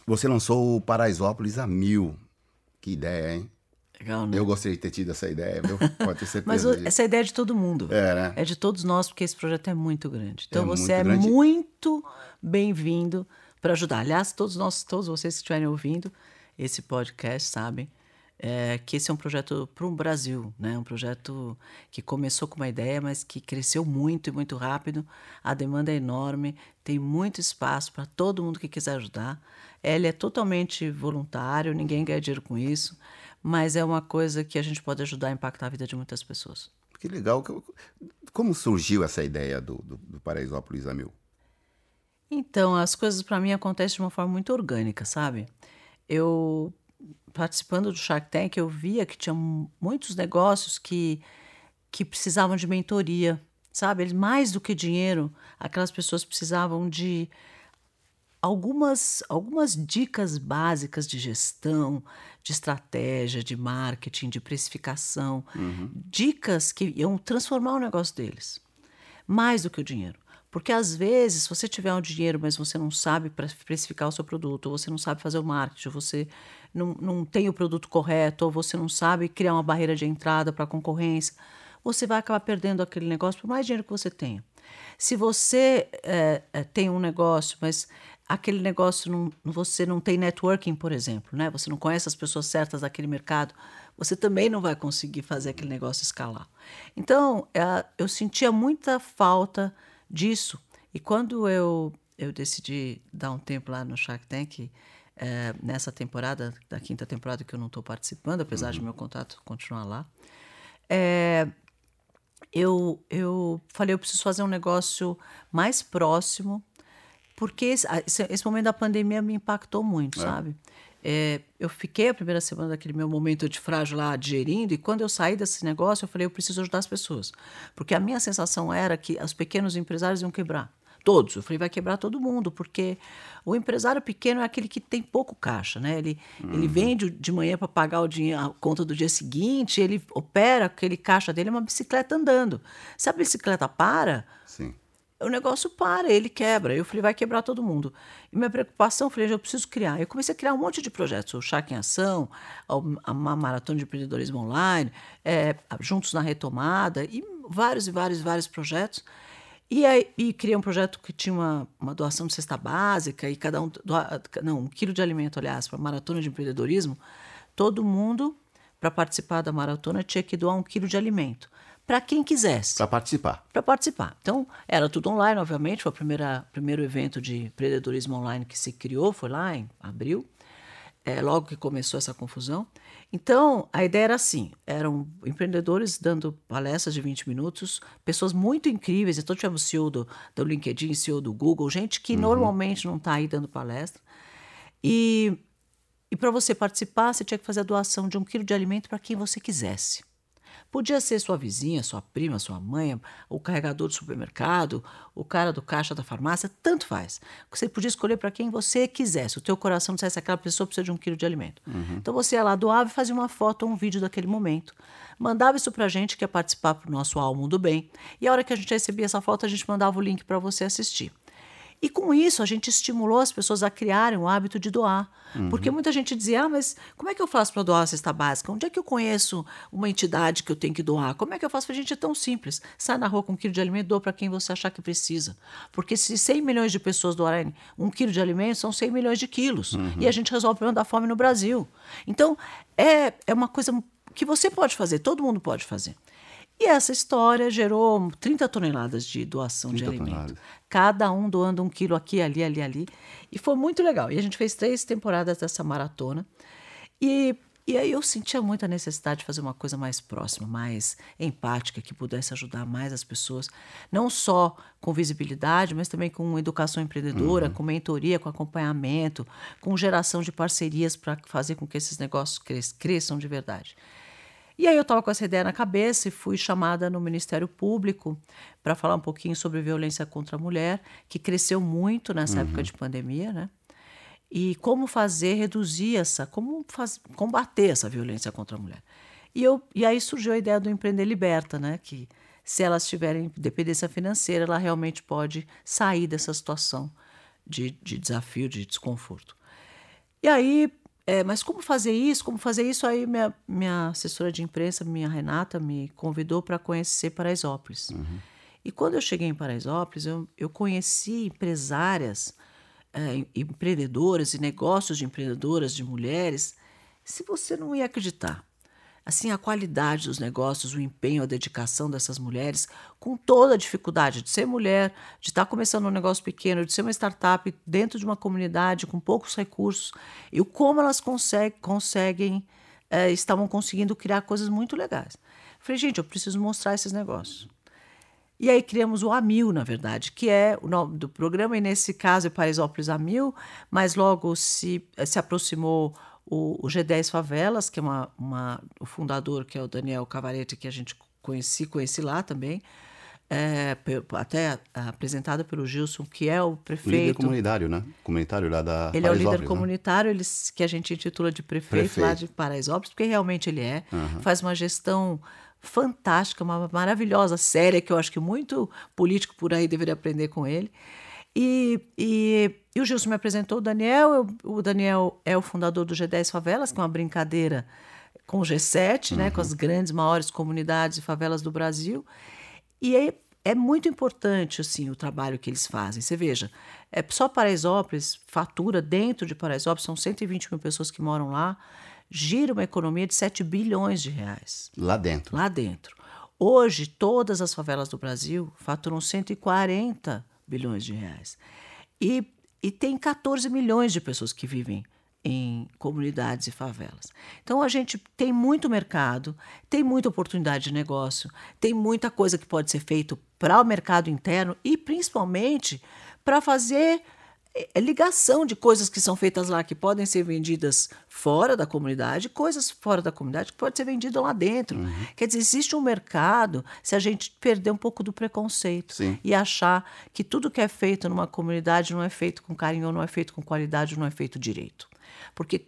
você lançou o Paraisópolis a mil. Que ideia, hein? Legal, né? Eu gostaria de ter tido essa ideia, viu? Pode ter certeza. Mas essa ideia é de todo mundo. É, né? É de todos nós, porque esse projeto é muito grande. Então é você muito é grande. muito bem-vindo para ajudar. Aliás, todos nós, todos vocês que estiverem ouvindo esse podcast sabem é, que esse é um projeto para o Brasil, né? Um projeto que começou com uma ideia, mas que cresceu muito e muito rápido. A demanda é enorme, tem muito espaço para todo mundo que quiser ajudar. Ele é totalmente voluntário, ninguém ganha dinheiro com isso mas é uma coisa que a gente pode ajudar a impactar a vida de muitas pessoas. Que legal. Como surgiu essa ideia do, do, do Paraisópolis a Mil? Então, as coisas para mim acontecem de uma forma muito orgânica, sabe? Eu, participando do Shark Tank, eu via que tinha muitos negócios que, que precisavam de mentoria, sabe? Mais do que dinheiro, aquelas pessoas precisavam de algumas, algumas dicas básicas de gestão, de estratégia, de marketing, de precificação, uhum. dicas que iam transformar o negócio deles, mais do que o dinheiro. Porque às vezes, se você tiver um dinheiro, mas você não sabe precificar o seu produto, ou você não sabe fazer o marketing, você não, não tem o produto correto, ou você não sabe criar uma barreira de entrada para a concorrência, você vai acabar perdendo aquele negócio por mais dinheiro que você tenha. Se você é, é, tem um negócio, mas aquele negócio não, você não tem networking, por exemplo, né? Você não conhece as pessoas certas daquele mercado, você também não vai conseguir fazer aquele negócio escalar. Então, é, eu sentia muita falta disso. E quando eu, eu decidi dar um tempo lá no Shark Tank, é, nessa temporada, da quinta temporada que eu não estou participando, apesar uhum. de meu contato continuar lá, é, eu, eu falei, eu preciso fazer um negócio mais próximo, porque esse, esse momento da pandemia me impactou muito, é. sabe? É, eu fiquei a primeira semana daquele meu momento de frágil lá digerindo, e quando eu saí desse negócio, eu falei, eu preciso ajudar as pessoas. Porque a minha sensação era que os pequenos empresários iam quebrar. Todos. Eu falei, vai quebrar todo mundo, porque o empresário pequeno é aquele que tem pouco caixa, né? Ele, uhum. ele vende de manhã para pagar o dinheiro, a conta do dia seguinte, ele opera aquele caixa dele, é uma bicicleta andando. Se a bicicleta para, Sim o negócio para, ele quebra. Eu falei, vai quebrar todo mundo. E minha preocupação, eu falei, eu preciso criar. Eu comecei a criar um monte de projetos, o Chá em Ação, a Maratona de Empreendedorismo Online, é, Juntos na Retomada, e vários e vários vários projetos. E, aí, e criei um projeto que tinha uma, uma doação de cesta básica, e cada um, doa, não, um quilo de alimento, aliás, para a Maratona de Empreendedorismo. Todo mundo, para participar da maratona, tinha que doar um quilo de alimento para quem quisesse. Para participar. Para participar. Então, era tudo online, obviamente. Foi o primeiro evento de empreendedorismo online que se criou, foi lá em abril, é, logo que começou essa confusão. Então, a ideia era assim: eram empreendedores dando palestras de 20 minutos, pessoas muito incríveis. Então, tivemos CEO do, do LinkedIn, CEO do Google, gente que uhum. normalmente não está aí dando palestra. E, e para você participar, você tinha que fazer a doação de um quilo de alimento para quem você quisesse. Podia ser sua vizinha, sua prima, sua mãe, o carregador do supermercado, o cara do caixa da farmácia, tanto faz. Você podia escolher para quem você quisesse. O teu coração dissesse aquela pessoa precisa de um quilo de alimento. Uhum. Então você ia lá, doava e fazia uma foto ou um vídeo daquele momento. Mandava isso para a gente que ia participar para o nosso Almo do Bem. E a hora que a gente recebia essa foto, a gente mandava o link para você assistir. E com isso a gente estimulou as pessoas a criarem o hábito de doar. Uhum. Porque muita gente dizia: ah, mas como é que eu faço para doar a cesta básica? Onde é que eu conheço uma entidade que eu tenho que doar? Como é que eu faço? A gente é tão simples. Sai na rua com um quilo de alimento, doa para quem você achar que precisa. Porque se 100 milhões de pessoas doarem um quilo de alimento, são 100 milhões de quilos. Uhum. E a gente resolve o problema da fome no Brasil. Então, é, é uma coisa que você pode fazer, todo mundo pode fazer. E essa história gerou 30 toneladas de doação de alimento. Toneladas. Cada um doando um quilo aqui, ali, ali, ali. E foi muito legal. E a gente fez três temporadas dessa maratona. E, e aí eu sentia muita necessidade de fazer uma coisa mais próxima, mais empática, que pudesse ajudar mais as pessoas. Não só com visibilidade, mas também com educação empreendedora, uhum. com mentoria, com acompanhamento, com geração de parcerias para fazer com que esses negócios cresçam de verdade. E aí eu estava com essa ideia na cabeça e fui chamada no Ministério Público para falar um pouquinho sobre violência contra a mulher, que cresceu muito nessa uhum. época de pandemia, né? E como fazer, reduzir essa, como faz, combater essa violência contra a mulher. E, eu, e aí surgiu a ideia do Empreender Liberta, né? Que se elas tiverem dependência financeira, ela realmente pode sair dessa situação de, de desafio, de desconforto. E aí é, mas como fazer isso? Como fazer isso? Aí minha, minha assessora de imprensa, minha Renata, me convidou para conhecer Paraisópolis. Uhum. E quando eu cheguei em Paraisópolis, eu, eu conheci empresárias, é, empreendedoras e negócios de empreendedoras, de mulheres. Se você não ia acreditar, assim a qualidade dos negócios, o empenho, a dedicação dessas mulheres, com toda a dificuldade de ser mulher, de estar começando um negócio pequeno, de ser uma startup dentro de uma comunidade com poucos recursos, e como elas conseguem, conseguem é, estavam conseguindo criar coisas muito legais. Falei, gente, eu preciso mostrar esses negócios. E aí criamos o Amil, na verdade, que é o nome do programa, e nesse caso é Paraisópolis Amil, mas logo se, se aproximou o, o G10 Favelas, que é uma, uma, o fundador, que é o Daniel Cavarete, que a gente conheci, conheci lá também, é, até apresentado pelo Gilson, que é o prefeito. Líder comunitário, né? Comunitário lá da Ele é o líder né? comunitário, ele, que a gente intitula de prefeito, prefeito. lá de Paraisópolis, porque realmente ele é. Uhum. Faz uma gestão fantástica, uma maravilhosa, séria, que eu acho que muito político por aí deveria aprender com ele. E, e, e, o Gilson me apresentou o Daniel. Eu, o Daniel é o fundador do G10 Favelas, que é uma brincadeira com o G7, uhum. né, com as uhum. grandes, maiores comunidades e favelas do Brasil. E é, é muito importante assim, o trabalho que eles fazem. Você veja, é só Paraisópolis fatura dentro de Paraisópolis, são 120 mil pessoas que moram lá gira uma economia de 7 bilhões de reais. Lá dentro. Lá dentro. Hoje, todas as favelas do Brasil faturam 140 bilhões de reais. E, e tem 14 milhões de pessoas que vivem em comunidades e favelas. Então a gente tem muito mercado, tem muita oportunidade de negócio, tem muita coisa que pode ser feito para o mercado interno e principalmente para fazer é ligação de coisas que são feitas lá que podem ser vendidas fora da comunidade, coisas fora da comunidade que podem ser vendidas lá dentro. Uhum. Quer dizer, existe um mercado se a gente perder um pouco do preconceito Sim. e achar que tudo que é feito numa comunidade não é feito com carinho, não é feito com qualidade, não é feito direito. Porque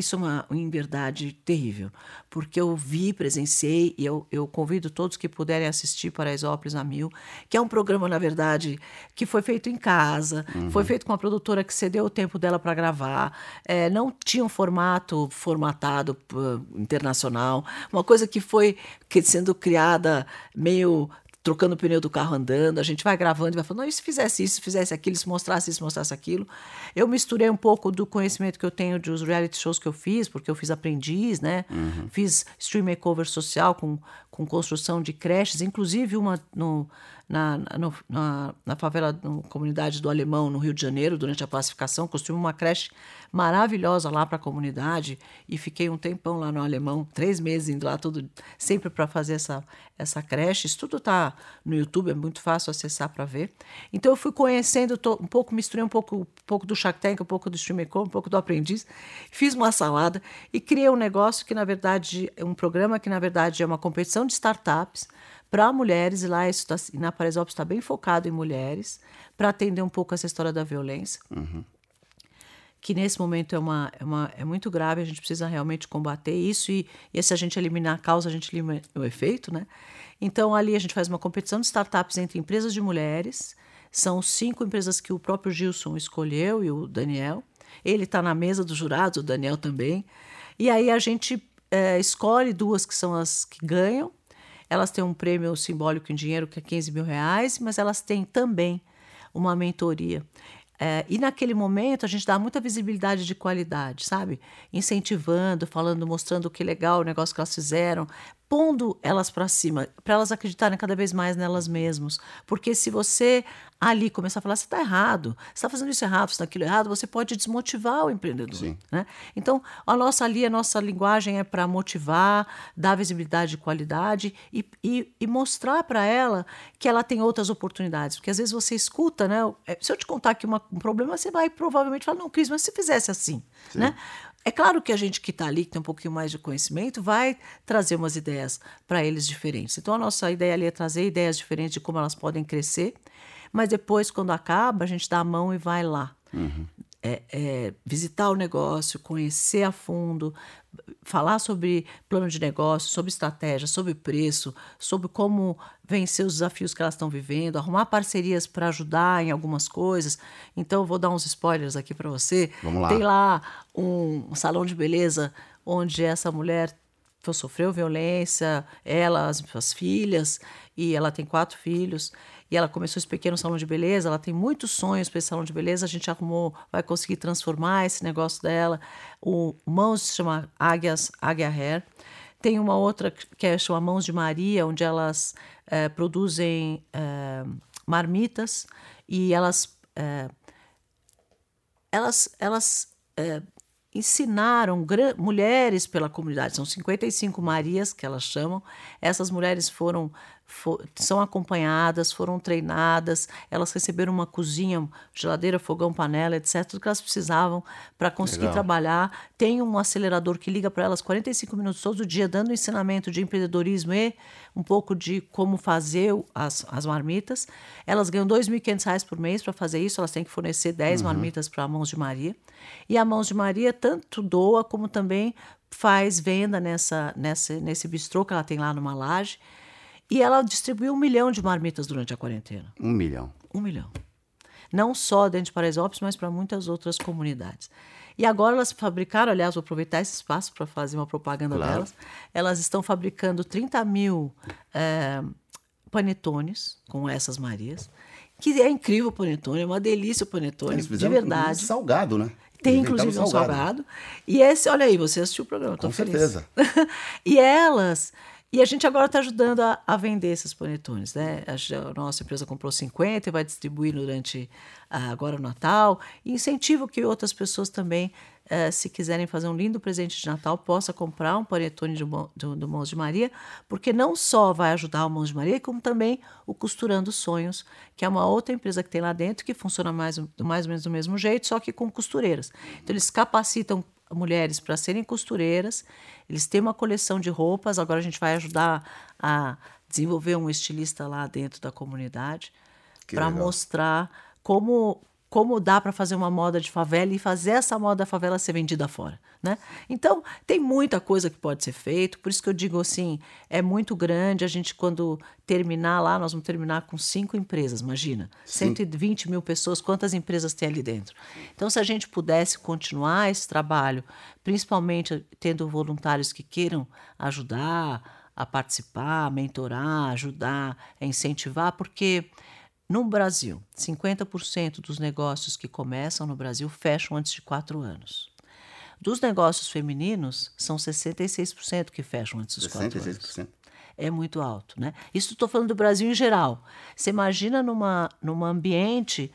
isso é uma, uma verdade terrível, porque eu vi, presenciei, e eu, eu convido todos que puderem assistir Paraisópolis a Mil, que é um programa, na verdade, que foi feito em casa, uhum. foi feito com uma produtora que cedeu o tempo dela para gravar, é, não tinha um formato formatado uh, internacional, uma coisa que foi que, sendo criada meio trocando o pneu do carro andando, a gente vai gravando e vai falando, não, e se fizesse isso, se fizesse aquilo, se mostrasse isso, se mostrasse aquilo. Eu misturei um pouco do conhecimento que eu tenho dos reality shows que eu fiz, porque eu fiz aprendiz, né? Uhum. Fiz stream makeover social com, com construção de creches, inclusive uma no, na, no, na, na favela, na comunidade do Alemão, no Rio de Janeiro, durante a pacificação. Construí uma creche maravilhosa lá para a comunidade e fiquei um tempão lá no Alemão, três meses indo lá, tudo, sempre para fazer essa, essa creche. Isso tudo está no YouTube, é muito fácil acessar para ver. Então eu fui conhecendo tô, um pouco, misturei um pouco, um pouco do Shark Tank, um pouco do Stream um pouco do Aprendiz, fiz uma salada e criei um negócio que, na verdade, é um programa que, na verdade, é uma competição de startups para mulheres, e lá isso tá, na Paraisópolis está bem focado em mulheres, para atender um pouco essa história da violência. Uhum. Que nesse momento é, uma, é, uma, é muito grave, a gente precisa realmente combater isso, e, e se a gente eliminar a causa, a gente elimina o efeito. Né? Então, ali a gente faz uma competição de startups entre empresas de mulheres, são cinco empresas que o próprio Gilson escolheu e o Daniel. Ele está na mesa dos jurados, o Daniel também. E aí a gente é, escolhe duas que são as que ganham elas têm um prêmio simbólico em dinheiro que é 15 mil reais, mas elas têm também uma mentoria. É, e naquele momento a gente dá muita visibilidade de qualidade, sabe? Incentivando, falando, mostrando que legal o negócio que elas fizeram, pondo elas para cima, para elas acreditarem cada vez mais nelas mesmas. Porque se você ali começar a falar, você está errado, você está fazendo isso errado, você está aquilo errado, você pode desmotivar o empreendedor. Sim. Né? Então, a nossa ali, a nossa linguagem é para motivar, dar visibilidade de qualidade e, e, e mostrar para ela que ela tem outras oportunidades. Porque às vezes você escuta, né? É, se eu te contar aqui uma, um problema, você vai provavelmente falar, não, Cris, mas se fizesse assim, Sim. né? É claro que a gente que está ali, que tem um pouquinho mais de conhecimento, vai trazer umas ideias para eles diferentes. Então, a nossa ideia ali é trazer ideias diferentes de como elas podem crescer, mas depois, quando acaba, a gente dá a mão e vai lá. Uhum é, é, visitar o negócio, conhecer a fundo, falar sobre plano de negócio, sobre estratégia, sobre preço, sobre como vencer os desafios que elas estão vivendo, arrumar parcerias para ajudar em algumas coisas. Então, vou dar uns spoilers aqui para você. Vamos lá. Tem lá um, um salão de beleza onde essa mulher sofreu violência, ela, as, as filhas, e ela tem quatro filhos e ela começou esse pequeno salão de beleza, ela tem muitos sonhos para esse salão de beleza, a gente arrumou, vai conseguir transformar esse negócio dela. O Mãos se chama Águias, Águia Hair. Tem uma outra que é chama Mãos de Maria, onde elas é, produzem é, marmitas e elas é, elas elas ensinaram mulheres pela comunidade. São 55 Marias que elas chamam. Essas mulheres foram for, são acompanhadas, foram treinadas, elas receberam uma cozinha, geladeira, fogão, panela, etc. Tudo que elas precisavam para conseguir Legal. trabalhar. Tem um acelerador que liga para elas 45 minutos todo dia, dando ensinamento de empreendedorismo e um pouco de como fazer as, as marmitas. Elas ganham R$ 2.500 por mês para fazer isso, elas têm que fornecer 10 uhum. marmitas para a Mãos de Maria. E a Mãos de Maria tanto doa como também faz venda nessa, nessa, nesse bistrô que ela tem lá numa laje. E ela distribuiu um milhão de marmitas durante a quarentena. Um milhão. Um milhão. Não só dentro de Paraisópolis, mas para muitas outras comunidades. E agora elas fabricaram, aliás, vou aproveitar esse espaço para fazer uma propaganda claro. delas. Elas estão fabricando 30 mil é, panetones com essas Marias. Que é incrível o panetone, é uma delícia o panetone, de verdade. salgado, né? Tem, inclusive, um salgado. salgado. E esse, olha aí, você assistiu o programa, Com certeza. e elas e a gente agora está ajudando a, a, vender esses panetones. Né? A, nossa empresa comprou 50 e vai distribuir durante uh, agora o Natal. E incentivo que outras pessoas também, uh, se quiserem fazer um lindo presente de Natal, possa comprar um panetone do, do, do Mãos de Maria, porque não só vai ajudar o Mãos de Maria, como também o Costurando Sonhos, que é uma outra empresa que tem lá dentro que funciona mais, mais ou menos do mesmo jeito, só que com costureiras. Então, eles capacitam mulheres para serem costureiras. Eles têm uma coleção de roupas. Agora a gente vai ajudar a desenvolver um estilista lá dentro da comunidade para mostrar como como dá para fazer uma moda de favela e fazer essa moda da favela ser vendida fora, né? Então, tem muita coisa que pode ser feito, por isso que eu digo assim, é muito grande, a gente quando terminar lá, nós vamos terminar com cinco empresas, imagina, Sim. 120 mil pessoas, quantas empresas tem ali dentro? Então, se a gente pudesse continuar esse trabalho, principalmente tendo voluntários que queiram ajudar a participar, a mentorar, ajudar, a incentivar, porque no Brasil, 50% dos negócios que começam no Brasil fecham antes de quatro anos. Dos negócios femininos, são 66% que fecham antes dos 66%. quatro anos. É muito alto, né? Isso estou falando do Brasil em geral. Você imagina numa, num ambiente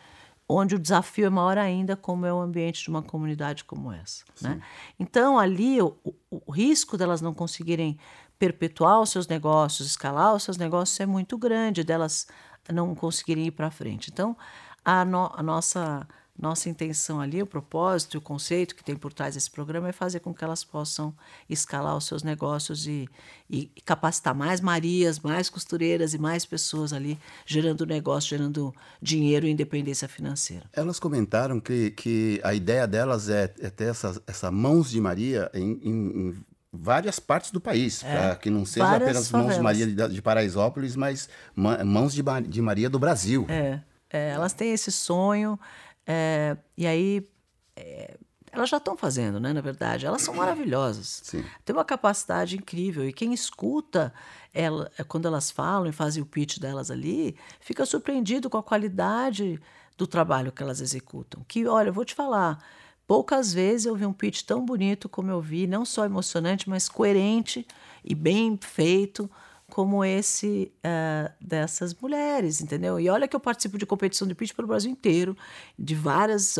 onde o desafio é maior ainda, como é o ambiente de uma comunidade como essa. Né? Então, ali, o, o, o risco delas não conseguirem perpetuar os seus negócios, escalar os seus negócios é muito grande, delas não conseguirem ir para frente. Então, a, no, a nossa nossa intenção ali, o propósito, o conceito que tem por trás desse programa é fazer com que elas possam escalar os seus negócios e, e, capacitar mais Marias, mais costureiras e mais pessoas ali, gerando negócio, gerando dinheiro e independência financeira. Elas comentaram que, que a ideia delas é, é ter essa, essa mãos de Maria em, em, em várias partes do país, é, para que não seja apenas favelas. mãos de Maria de, de Paraisópolis, mas mãos de, de Maria do Brasil. É, é, elas têm esse sonho, é, e aí é, elas já estão fazendo, né? Na verdade, elas são maravilhosas. Sim. Tem uma capacidade incrível e quem escuta ela, é, quando elas falam e fazem o pitch delas ali, fica surpreendido com a qualidade do trabalho que elas executam. Que, olha, eu vou te falar. Poucas vezes eu vi um pitch tão bonito como eu vi, não só emocionante, mas coerente e bem feito, como esse uh, dessas mulheres, entendeu? E olha que eu participo de competição de pitch pelo Brasil inteiro, de várias,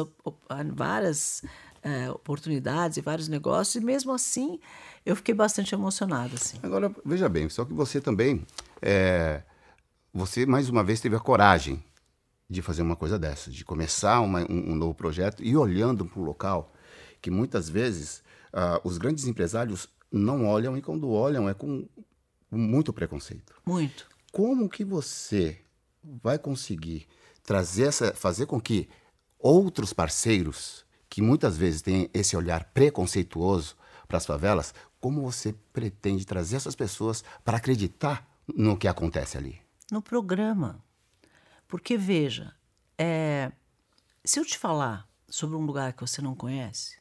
várias uh, oportunidades e vários negócios, e mesmo assim eu fiquei bastante emocionada. Assim. Agora, veja bem, só que você também, é, você mais uma vez teve a coragem de fazer uma coisa dessa, de começar uma, um, um, novo projeto e olhando para o local, que muitas vezes uh, os grandes empresários não olham e quando olham é com muito preconceito. Muito. Como que você vai conseguir trazer essa, fazer com que outros parceiros que muitas vezes têm esse olhar preconceituoso para as favelas, como você pretende trazer essas pessoas para acreditar no que acontece ali? No programa. Porque, veja, é, se eu te falar sobre um lugar que você não conhece,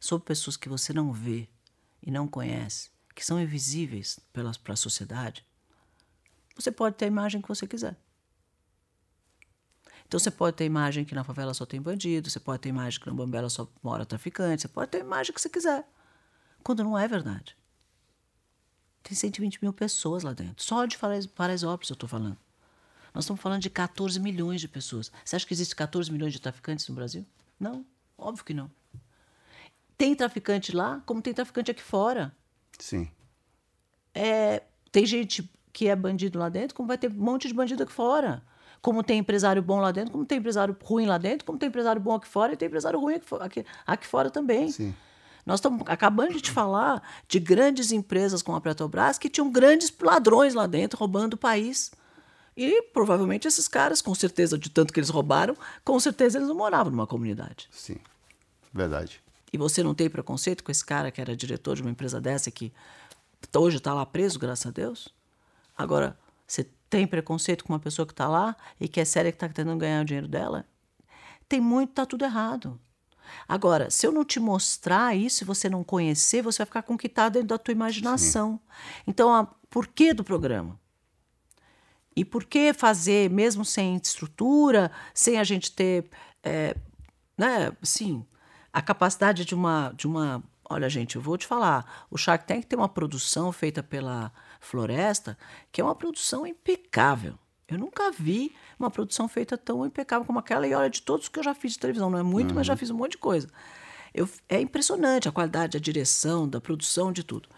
sobre pessoas que você não vê e não conhece, que são invisíveis para a sociedade, você pode ter a imagem que você quiser. Então você pode ter a imagem que na favela só tem bandido, você pode ter a imagem que na Bambela só mora traficante, você pode ter a imagem que você quiser. Quando não é verdade. Tem 120 mil pessoas lá dentro. Só de Paraisópolis eu estou falando. Nós estamos falando de 14 milhões de pessoas. Você acha que existe 14 milhões de traficantes no Brasil? Não, óbvio que não. Tem traficante lá, como tem traficante aqui fora. Sim. É, tem gente que é bandido lá dentro, como vai ter um monte de bandido aqui fora. Como tem empresário bom lá dentro, como tem empresário ruim lá dentro, como tem empresário bom aqui fora e tem empresário ruim aqui, aqui, aqui fora também. Sim. Nós estamos acabando de te falar de grandes empresas como a Petrobras que tinham grandes ladrões lá dentro roubando o país. E provavelmente esses caras, com certeza, de tanto que eles roubaram, com certeza eles não moravam numa comunidade. Sim, verdade. E você não tem preconceito com esse cara que era diretor de uma empresa dessa que hoje está lá preso, graças a Deus? Agora, você tem preconceito com uma pessoa que está lá e que é séria que está tentando ganhar o dinheiro dela? Tem muito, está tudo errado. Agora, se eu não te mostrar isso e você não conhecer, você vai ficar com o que está dentro da tua imaginação. Sim. Então, a porquê do programa? E por que fazer, mesmo sem estrutura, sem a gente ter, é, né, assim, a capacidade de uma, de uma. Olha, gente, eu vou te falar. O Shark Tank tem uma produção feita pela Floresta, que é uma produção impecável. Eu nunca vi uma produção feita tão impecável como aquela. E olha, de todos que eu já fiz de televisão, não é muito, uhum. mas já fiz um monte de coisa. Eu, é impressionante a qualidade, a direção, da produção, de tudo.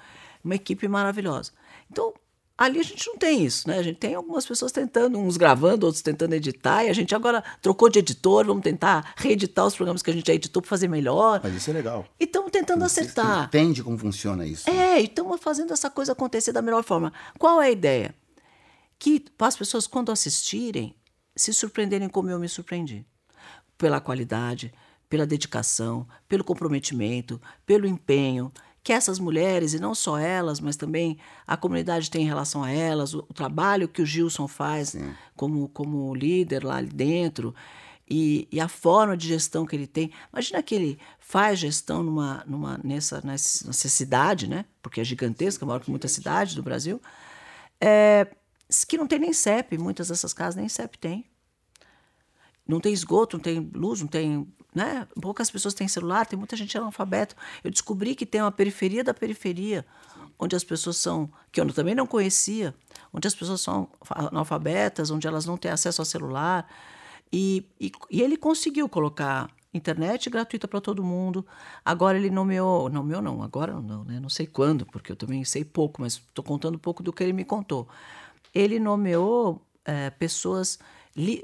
Uma equipe maravilhosa. Então, Ali a gente não tem isso, né? A gente tem algumas pessoas tentando, uns gravando, outros tentando editar, e a gente agora trocou de editor, vamos tentar reeditar os programas que a gente já editou para fazer melhor. Mas isso é legal. E estamos tentando você, acertar. Entende como funciona isso. É, e estamos fazendo essa coisa acontecer da melhor forma. Qual é a ideia? Que as pessoas, quando assistirem, se surpreenderem como eu me surpreendi. Pela qualidade, pela dedicação, pelo comprometimento, pelo empenho que essas mulheres, e não só elas, mas também a comunidade tem em relação a elas, o, o trabalho que o Gilson faz como, como líder lá dentro, e, e, a forma de gestão que ele tem. Imagina que ele faz gestão numa, numa, nessa, nessa cidade, né? porque é gigantesca, maior que muitas cidades do Brasil, é, que não tem nem CEP, muitas dessas casas nem CEP tem. Não tem esgoto, não tem luz, não tem né? Poucas pessoas têm celular, tem muita gente analfabeto. Eu descobri que tem uma periferia da periferia, onde as pessoas são, que eu também não conhecia, onde as pessoas são analfabetas, onde elas não têm acesso ao celular. E, e, e ele conseguiu colocar internet gratuita para todo mundo. Agora ele nomeou, nomeou não, agora não, né? Não sei quando, porque eu também sei pouco, mas estou contando pouco do que ele me contou. Ele nomeou é, pessoas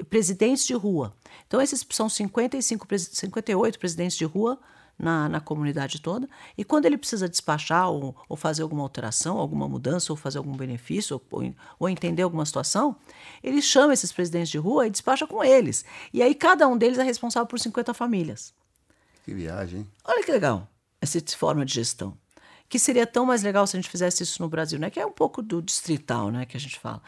presidentes de rua. Então, esses são 55, 58 presidentes de rua na, na comunidade toda. E quando ele precisa despachar ou, ou fazer alguma alteração, alguma mudança, ou fazer algum benefício, ou, ou entender alguma situação, ele chama esses presidentes de rua e despacha com eles. E aí cada um deles é responsável por 50 famílias. Que viagem. Olha que legal essa forma de gestão. Que seria tão mais legal se a gente fizesse isso no Brasil, né? Que é um pouco do distrital, né? Que a gente fala.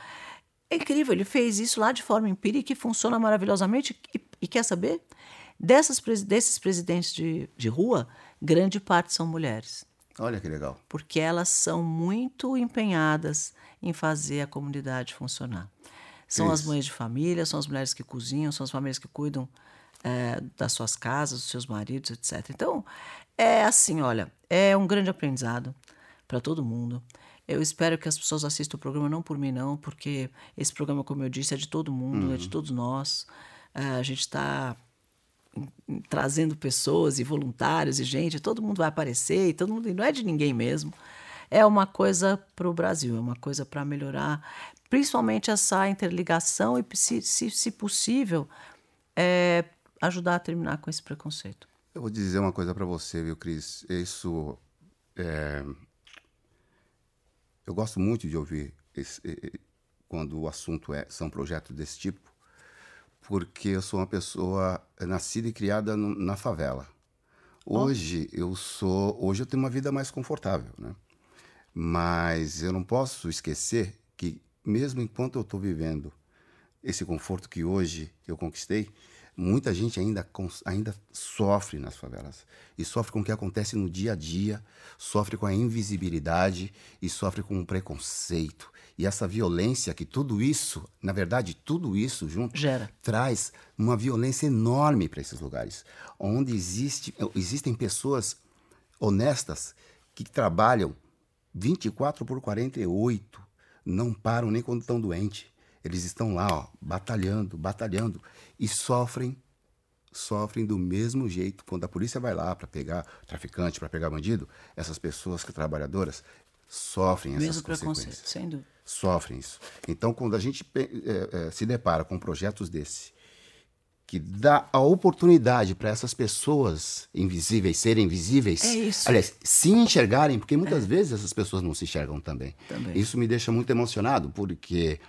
É incrível, ele fez isso lá de forma empírica e funciona maravilhosamente. E, e quer saber? Dessas, desses presidentes de, de rua, grande parte são mulheres. Olha que legal. Porque elas são muito empenhadas em fazer a comunidade funcionar. São Isso. as mães de família, são as mulheres que cozinham, são as famílias que cuidam é, das suas casas, dos seus maridos, etc. Então, é assim, olha, é um grande aprendizado para todo mundo. Eu espero que as pessoas assistam o programa, não por mim, não, porque esse programa, como eu disse, é de todo mundo, uhum. é de uhum. todos nós. Uh, a gente está trazendo pessoas e voluntários e gente, todo mundo vai aparecer, e todo mundo não é de ninguém mesmo. É uma coisa para o Brasil, é uma coisa para melhorar, principalmente essa interligação e, se, se, se possível, é, ajudar a terminar com esse preconceito. Eu vou dizer uma coisa para você, viu, Cris? Isso é, eu gosto muito de ouvir esse, quando o assunto é, são projetos desse tipo, porque eu sou uma pessoa nascida e criada no, na favela. Hoje oh. eu sou, hoje eu tenho uma vida mais confortável, né? Mas eu não posso esquecer que mesmo enquanto eu estou vivendo esse conforto que hoje eu conquistei, muita gente ainda, ainda sofre nas favelas. E sofre com o que acontece no dia a dia, sofre com a invisibilidade e sofre com o preconceito. E essa violência, que tudo isso, na verdade, tudo isso junto, Gera. traz uma violência enorme para esses lugares. Onde existe, existem pessoas honestas que trabalham 24 por 48, não param nem quando estão doentes eles estão lá, ó, batalhando, batalhando e sofrem sofrem do mesmo jeito quando a polícia vai lá para pegar traficante, para pegar bandido, essas pessoas que trabalhadoras sofrem mesmo essas consequências. Sem dúvida. Sofrem isso. Então, quando a gente é, é, se depara com projetos desse, que dá a oportunidade para essas pessoas invisíveis serem visíveis, é isso. aliás, se enxergarem, porque muitas é. vezes essas pessoas não se enxergam também. também. Isso me deixa muito emocionado, porque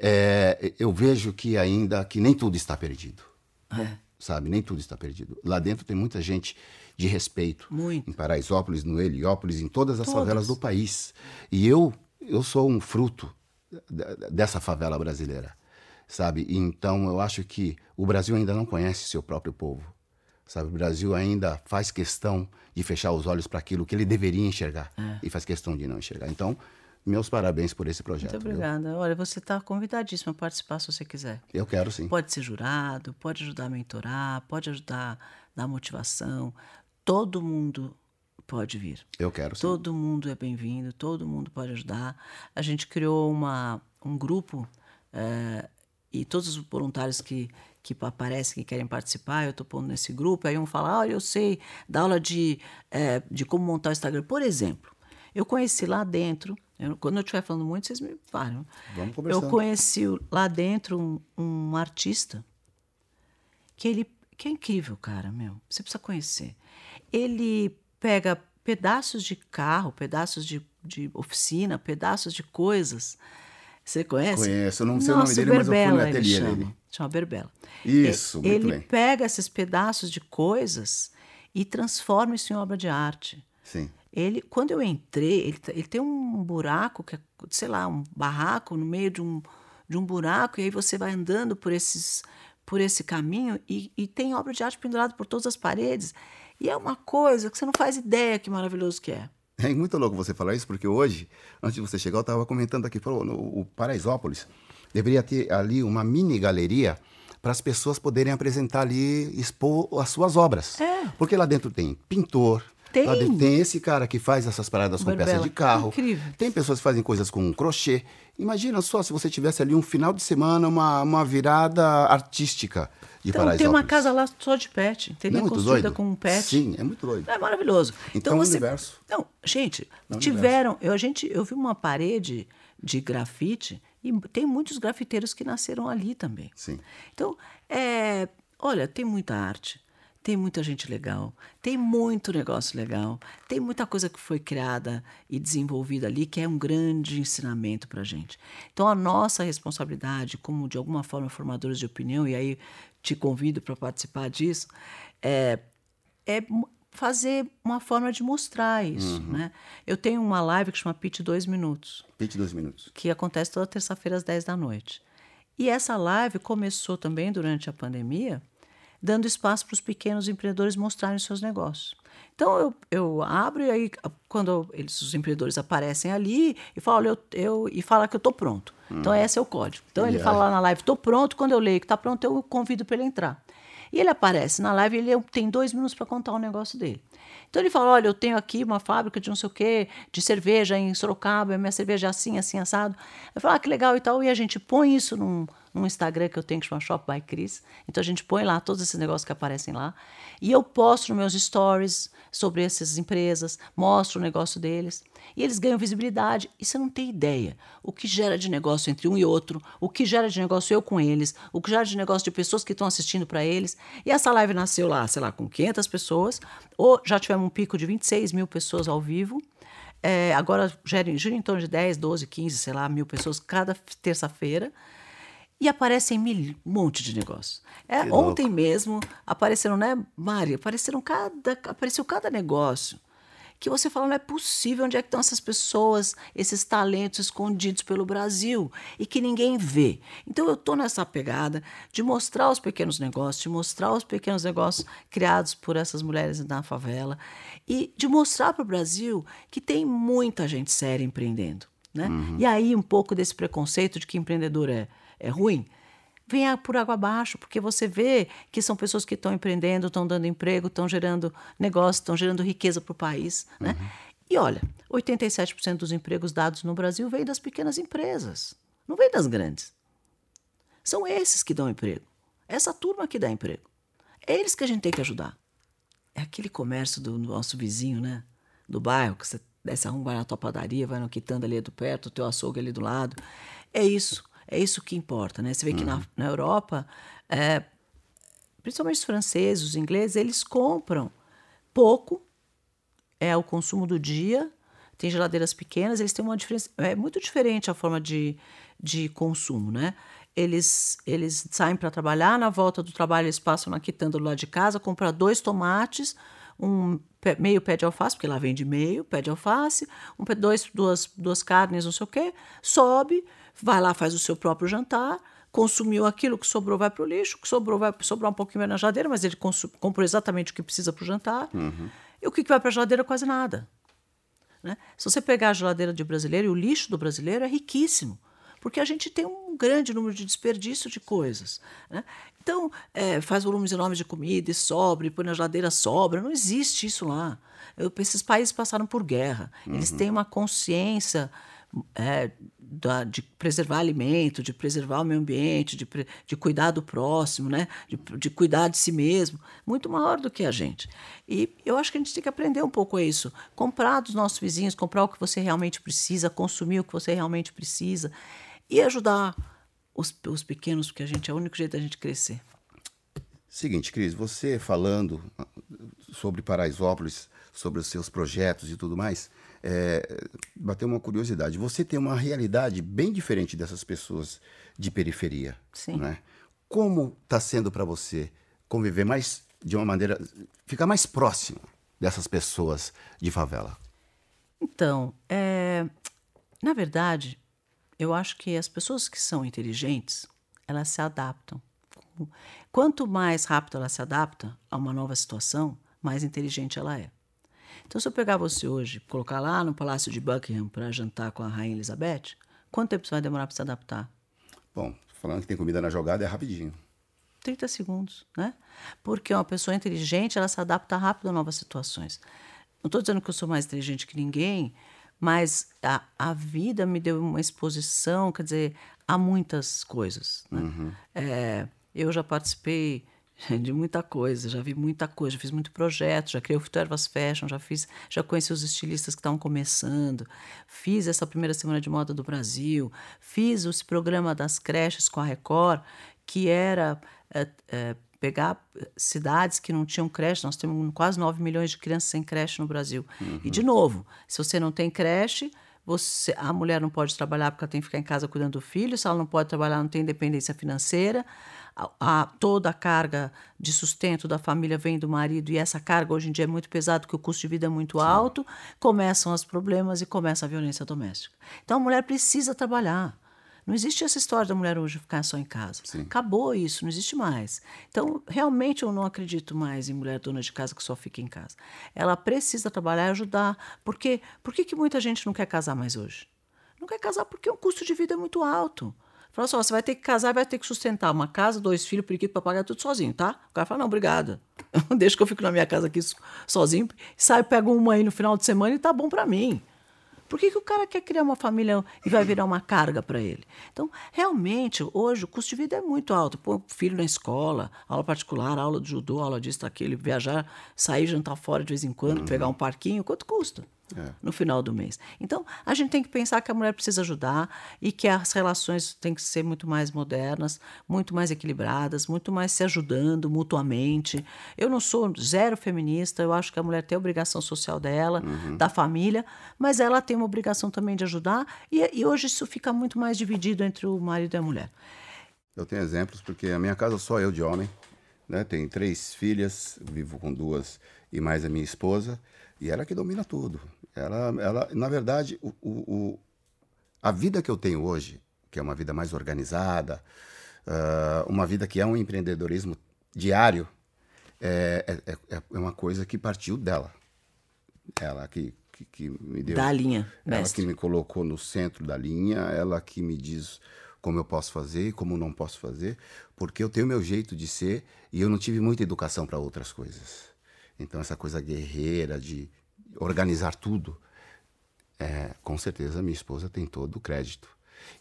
é, eu vejo que ainda que nem tudo está perdido. É. Sabe, nem tudo está perdido. Lá dentro tem muita gente de respeito. Muito. Em Paraisópolis, no Heliópolis, em todas as todas. favelas do país. E eu, eu sou um fruto dessa favela brasileira, sabe? Então eu acho que o Brasil ainda não conhece seu próprio povo, sabe? O Brasil ainda faz questão de fechar os olhos para aquilo que ele deveria enxergar é. e faz questão de não enxergar. Então meus parabéns por esse projeto. Muito obrigada. Viu? Olha, você está convidadíssimo a participar se você quiser. Eu quero sim. Pode ser jurado, pode ajudar a mentorar, pode ajudar a dar motivação. todo mundo pode vir. Eu quero sim. Todo mundo é bem-vindo, todo mundo pode ajudar. A gente criou uma, um grupo é, e todos os voluntários que, que aparecem, que querem participar, eu estou pondo nesse grupo. Aí um fala, olha, eu sei da aula de, é, de como montar o Instagram. Por exemplo, eu conheci lá dentro, eu, quando eu estiver falando muito, vocês me param. Vamos conversar. Eu conheci lá dentro um, um artista que ele que é incrível, cara, meu. Você precisa conhecer. Ele pega pedaços de carro, pedaços de, de oficina, pedaços de coisas. Você conhece? Conheço, eu não sei Nossa, o nome dele, Berbela, mas eu fui no ateliê ele chama. dele. Chama Berbela. Isso, E- muito Ele bem. pega esses pedaços de coisas e transforma isso em obra de arte. Sim. Ele, quando eu entrei, ele, ele tem um buraco que é, sei lá, um barraco no meio de um, de um buraco e aí você vai andando por esses por esse caminho e, e tem obra de arte pendurada por todas as paredes e é uma coisa que você não faz ideia que maravilhoso que é. É muito louco você falar isso, porque hoje, antes de você chegar, eu estava comentando aqui, falou, no, o Paraisópolis deveria ter ali uma mini galeria para as pessoas poderem apresentar ali, expor as suas obras. É. Porque lá dentro tem pintor, Tem. lá tem esse cara que faz essas paradas com peças de carro. Incrível. Tem pessoas que fazem coisas com crochê. Imagina só se você tivesse ali um final de semana, uma, uma virada artística de Então tem uma casa lá só de pet, entendeu? Não é Construída com um pet. Sim, é muito doido. É maravilhoso. Então, você... universo. Não, gente, É tiveram. Eu, a gente, eu vi uma parede de grafite e tem muitos grafiteiros que nasceram ali também. Sim. Então, é, olha, tem muita arte, tem muita gente legal, tem muito negócio legal, tem muita coisa que foi criada e desenvolvida ali que é um grande ensinamento para gente. Então, a nossa responsabilidade, como de alguma forma formadores de opinião, e aí te convido para participar disso, é, é fazer uma forma de mostrar isso. Né? Eu tenho uma live que chama Pitch Dois Minutos Pite dois minutos. que acontece toda terça-feira às 10 da noite. E essa live começou também durante a pandemia, dando espaço para os pequenos empreendedores mostrarem seus negócios. Então eu, eu abro e aí quando eles, os empreendedores aparecem ali e olha, eu, eu e fala que eu estou pronto. Então esse é o código. Então ele Yeah. fala lá na live, estou pronto. Quando eu leio que está pronto, eu convido para ele entrar. E ele aparece na live, ele tem dois minutos para contar o negócio dele. Então ele fala: olha, eu tenho aqui uma fábrica de não sei o quê, de cerveja em Sorocaba, minha cerveja é assim, assim, assado. Eu falo, ah, que legal e tal. E a gente põe isso num, num Instagram que eu tenho que chama Shop by Cris. Então a gente põe lá todos esses negócios que aparecem lá. E eu posto meus stories sobre essas empresas, mostro o negócio deles. E eles ganham visibilidade. E você não tem ideia o que gera de negócio entre um e outro, o que gera de negócio eu com eles, o que gera de negócio de pessoas que estão assistindo para eles. E essa live nasceu lá, sei lá, com 500 pessoas. Ou já tivemos um pico de 26 mil pessoas ao vivo. É, agora gira, gira em torno de 10, 12, 15, sei lá, mil pessoas cada terça-feira. E aparecem mil, um monte de negócios. É, Que ontem mesmo apareceram, né, Mari? Apareceram cada, apareceu cada negócio que você fala, não é possível, onde é que estão essas pessoas, esses talentos escondidos pelo Brasil e que ninguém vê. Então eu estou nessa pegada de mostrar os pequenos negócios, de mostrar os pequenos negócios criados por essas mulheres na favela e de mostrar para o Brasil que tem muita gente séria empreendendo. Né? E aí um pouco desse preconceito de que empreendedor é, é ruim, venha por água abaixo, porque você vê que são pessoas que estão empreendendo, estão dando emprego, estão gerando negócio, estão gerando riqueza para o país. Né? E olha, 87% dos empregos dados no Brasil vêm das pequenas empresas, não vem das grandes. São esses que dão emprego. Essa turma que dá emprego. É eles que a gente tem que ajudar. É aquele comércio do nosso vizinho, né? Do bairro, que você desce a rua, vai na tua padaria, vai no quitanda ali do perto, o teu açougue ali do lado. É isso. É isso que importa, né? Você vê que na, na Europa, é, principalmente os franceses, os ingleses, eles compram pouco, é o consumo do dia, tem geladeiras pequenas, eles têm uma diferença. É muito diferente a forma de, de consumo, né? Eles, eles saem para trabalhar, na volta do trabalho eles passam na quitanda do lado de casa, compram dois tomates, um meio pé de alface, porque lá vende meio pé de alface, um dois, duas, duas carnes, não sei o quê, sobe, vai lá, faz o seu próprio jantar, consumiu aquilo que sobrou, vai para o lixo, que sobrou vai sobrar um pouquinho na geladeira, mas ele comprou exatamente o que precisa para o jantar. E o que que vai para a geladeira? Quase nada. Né? Se você pegar a geladeira de brasileiro, e o lixo do brasileiro é riquíssimo. porque a gente tem um grande número de desperdício de coisas. Né? Então, é, faz volumes enormes de comida e sobra, põe na geladeira sobra. Não existe isso lá. Eu, esses países passaram por guerra. Uhum. Eles têm uma consciência é, da, de preservar alimento, de preservar o meio ambiente, de, de cuidar do próximo, né? De, de, cuidar de si mesmo, muito maior do que a gente. E eu acho que a gente tem que aprender um pouco isso. Comprar dos nossos vizinhos, comprar o que você realmente precisa, consumir o que você realmente precisa e ajudar os, os pequenos, porque a gente é o único jeito da gente crescer. Seguinte, Cris, você falando sobre Paraisópolis, sobre os seus projetos e tudo mais, é, bateu uma curiosidade. Você tem uma realidade bem diferente dessas pessoas de periferia. Sim. Né? Como está sendo para você conviver mais de uma maneira. ficar mais próximo dessas pessoas de favela? Então, é, na verdade, eu acho que as pessoas que são inteligentes, elas se adaptam. Quanto mais rápido ela se adapta a uma nova situação, mais inteligente ela é. Então, se eu pegar você hoje, colocar lá no Palácio de Buckingham para jantar com a Rainha Elizabeth, quanto tempo você vai demorar para se adaptar? Bom, falando que tem comida na jogada, é rapidinho. 30 segundos, né? Porque uma pessoa inteligente, ela se adapta rápido a novas situações. Não estou dizendo que eu sou mais inteligente que ninguém, mas a, a vida me deu uma exposição, quer dizer, a muitas coisas. Né? Uhum. É, eu já participei de muita coisa, já vi muita coisa, já fiz muito projeto, já criei o Futurvas Fashion, já fiz, já conheci os estilistas que estavam começando, fiz essa primeira semana de moda do Brasil, fiz esse programa das creches com a Record, que era é, é, pegar cidades que não tinham creche, nós temos quase 9 milhões de crianças sem creche no Brasil. Uhum. E, de novo, se você não tem creche, você, a mulher não pode trabalhar porque ela tem que ficar em casa cuidando do filho, se ela não pode trabalhar, não tem independência financeira, a, a, toda a carga de sustento da família vem do marido e essa carga hoje em dia é muito pesada porque o custo de vida é muito Sim. alto, começam os problemas e começa a violência doméstica. Então a mulher precisa trabalhar. Não existe essa história da mulher hoje ficar só em casa. Sim. Acabou isso, não existe mais. Então, realmente eu não acredito mais em mulher dona de casa que só fica em casa. Ela precisa trabalhar e ajudar. Por quê? Por que, que muita gente não quer casar mais hoje? Não quer casar porque o custo de vida é muito alto. Fala assim, ó, você vai ter que casar vai ter que sustentar uma casa, dois filhos, periquito, para pagar tudo sozinho, tá? O cara fala, não, obrigada. Deixa que eu fico na minha casa aqui sozinho, saio, pego uma aí no final de semana e tá bom para mim. Por que, que o cara quer criar uma família e vai virar uma carga para ele? Então, realmente, hoje o custo de vida é muito alto. Pôr filho na escola, aula particular, aula de judô, aula disso, daquele, viajar, sair, jantar fora de vez em quando, uhum. pegar um parquinho, quanto custa? É. no final do mês. Então, a gente tem que pensar que a mulher precisa ajudar e que as relações têm que ser muito mais modernas, muito mais equilibradas, muito mais se ajudando mutuamente. Eu não sou zero feminista, eu acho que a mulher tem a obrigação social dela, uhum. da família, mas ela tem uma obrigação também de ajudar e, e hoje isso fica muito mais dividido entre o marido e a mulher. Eu tenho exemplos, porque a minha casa só eu de homem, né? Tenho três filhas, vivo com duas e mais a minha esposa, e ela que domina tudo. Ela, ela na verdade, o, o, a vida que eu tenho hoje, que é uma vida mais organizada, uh, uma vida que é um empreendedorismo diário, é, é, é, é uma coisa que partiu dela. Ela que, que, que me deu. Da linha. Ela mestre. que me colocou no centro da linha, ela que me diz como eu posso fazer e como não posso fazer, porque eu tenho meu jeito de ser e eu não tive muita educação para outras coisas. Então, essa coisa guerreira de organizar tudo, é, com certeza minha esposa tem todo o crédito.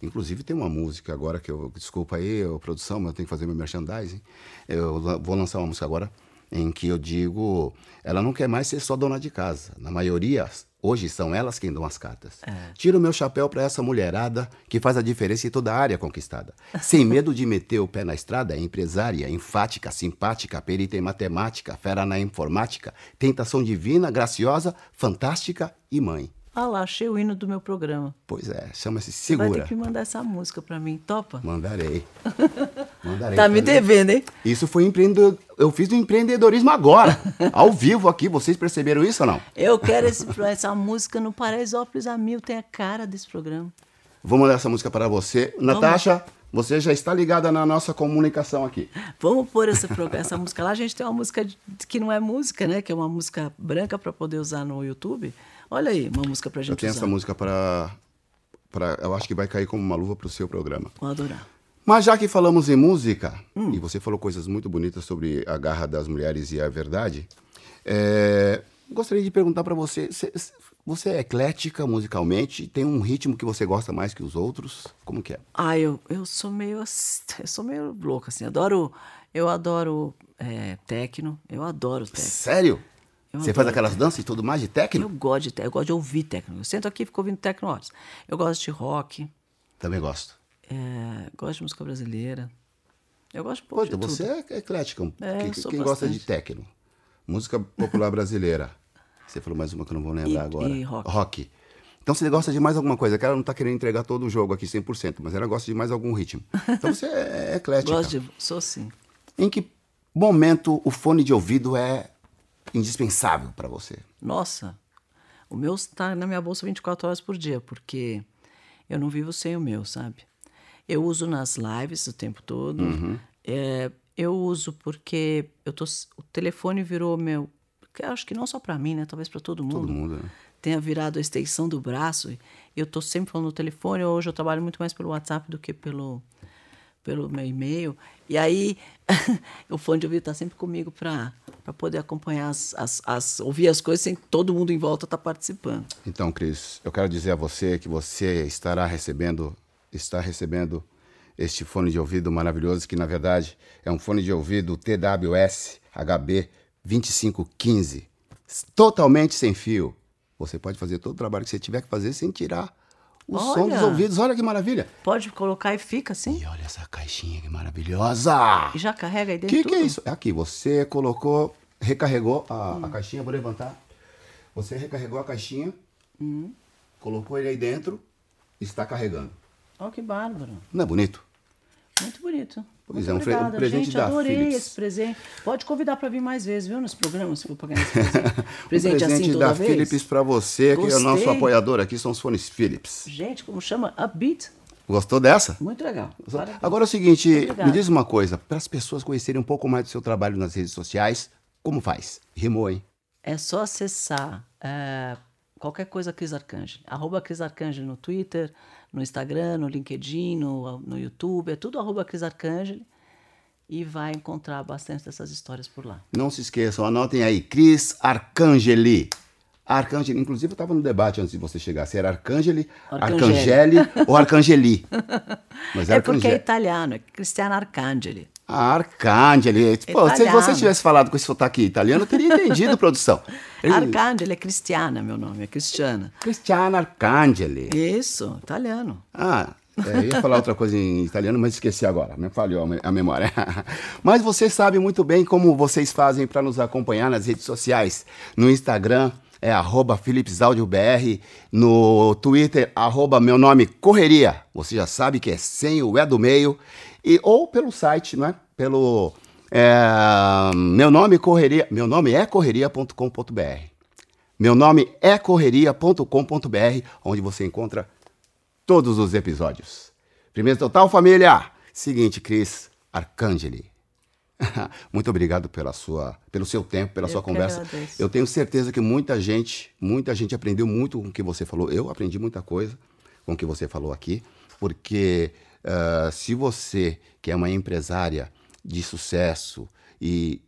Inclusive tem uma música agora que eu, desculpa aí, a produção, mas eu tenho que fazer meu merchandising. Eu vou lançar uma música agora em que eu digo, ela não quer mais ser só dona de casa. Na maioria, hoje são elas quem dão as cartas. É. Tiro o meu chapéu para essa mulherada que faz a diferença em toda a área conquistada. Sem medo de meter o pé na estrada, é empresária, enfática, simpática, perita em matemática, fera na informática, tentação divina, graciosa, fantástica e mãe. Ah lá, achei o hino do meu programa. Pois é, chama-se Segura. Você vai ter que mandar essa música para mim, topa? Mandarei. Mandarei. tá me devendo, hein? Isso foi empreendedor. Eu fiz o empreendedorismo agora, ao vivo aqui. Vocês perceberam isso ou não? Eu quero esse, essa música no Paraisópolis a mil, tem a cara desse programa. Vou mandar essa música para você. Vamos. Natasha, você já está ligada na nossa comunicação aqui. Vamos pôr essa, essa música lá. A gente tem uma música que não é música, né? Que é uma música branca para poder usar no YouTube. Olha aí, uma música pra gente Eu tenho usar. essa música para pra, eu acho que vai cair como uma luva pro seu programa. Vou adorar. Mas já que falamos em música, e você falou coisas muito bonitas sobre a garra das mulheres e a verdade, é, gostaria de perguntar para você, você, você é eclética musicalmente? Tem um ritmo que você gosta mais que os outros? Como que é? Ah, eu, eu sou meio eu sou meio louca assim. Adoro, eu adoro é, techno. Eu adoro techno. Sério? Eu você faz aquelas danças e tudo mais de Eu técnico? gosto de, te- eu gosto de ouvir techno. Eu sento aqui e fico ouvindo techno horas. Eu gosto de rock. Também gosto. é, gosto de música brasileira. Eu gosto de um Pô, pouco de então tudo. você é eclética. É, quem eu quem gosta de técnico? Música popular brasileira. Você falou mais uma que eu não vou lembrar E- agora. e rock. Então você gosta de mais alguma coisa, que ela não está querendo entregar todo o jogo aqui 100%, mas ela gosta de mais algum ritmo. Então você é eclética. Gosto de, sou sim. Em que momento o fone de ouvido é indispensável para você? Nossa, o meu está na minha bolsa 24 horas por dia, porque eu não vivo sem o meu, sabe? Eu uso nas lives o tempo todo. É, eu uso porque eu tô, o telefone virou meu. Acho que não só para mim, né? Talvez para todo mundo. Todo mundo, né? Tenha virado a extensão do braço. Eu tô sempre falando no telefone. Hoje eu trabalho muito mais pelo WhatsApp do que pelo, pelo meu e-mail. E aí, o fone de ouvido está sempre comigo para poder acompanhar, as, as, as- ouvir as coisas sem todo mundo em volta estar participando. Então, Cris, eu quero dizer a você que você estará recebendo, está recebendo este fone de ouvido maravilhoso, que na verdade é um fone de ouvido TWS HB 2515, totalmente sem fio. Você pode fazer todo o trabalho que você tiver que fazer sem tirar o som dos Olha! ouvidos. Olha que maravilha! Pode colocar e fica assim? E olha essa caixinha que maravilhosa! E já carrega aí O dentro que, que é isso? Aqui, você colocou, recarregou a, a caixinha, vou levantar. Você recarregou a caixinha, colocou ele aí dentro, está carregando. Olha que bárbaro. Não é bonito? Muito bonito. Pois Muito é, um obrigada, presente gente. da Adorei Philips. esse presente. Pode convidar para vir mais vezes, viu? Nos programas, se for para ganhar esse presente. Um presente assim toda da vez. Philips para você, que é o nosso Gostei. apoiador aqui, são os fones Philips. Gente, como chama? Upbeat. Gostou dessa? Muito legal. Parabéns. Agora é o seguinte, me diz uma coisa, para as pessoas conhecerem um pouco mais do seu trabalho nas redes sociais, como faz? Rimou, hein? É só acessar é, qualquer coisa Cris Arcangeli. Arroba Cris Arcangeli no Twitter, no Instagram, no LinkedIn, no, no YouTube. É tudo arroba Cris Arcangeli. E vai encontrar bastante dessas histórias por lá. Não se esqueçam, anotem aí, Cris Arcangeli. Arcangeli, inclusive eu estava no debate antes de você chegar, se era Arcangeli, Arcangeli. Arcangeli ou Arcangeli. Mas É porque é Arcangeli. italiano, é Cristiano Arcangeli. Ah, Arcangeli. Pô, se você tivesse falado com esse sotaque italiano, eu teria entendido, produção. Ele- Arcangeli é Cristiana, meu nome, é Cristiana. Cristiano Arcangeli. Isso, italiano. Ah, é, eu ia falar outra coisa em italiano, mas esqueci agora, me falhou a a memória. Mas você sabe muito bem como vocês fazem para nos acompanhar nas redes sociais. No Instagram é arroba PhilipsAudioBR, no Twitter, arroba meu nome Correria. Você já sabe que é sem o é do meio. E, ou pelo site, não é? Pelo é, meu nome Correria, meu nome é correria.com.br. Meu nome é correria.com.br, onde você encontra todos os episódios. Primeiro total, família! Seguinte, Cris Arcangeli. Muito obrigado pela sua, pelo seu tempo, pela Eu sua conversa. agradeço. Eu tenho certeza que muita gente, muita gente aprendeu muito com o que você falou. Eu aprendi muita coisa com o que você falou aqui, porque ah, se você, que é uma empresária de sucesso e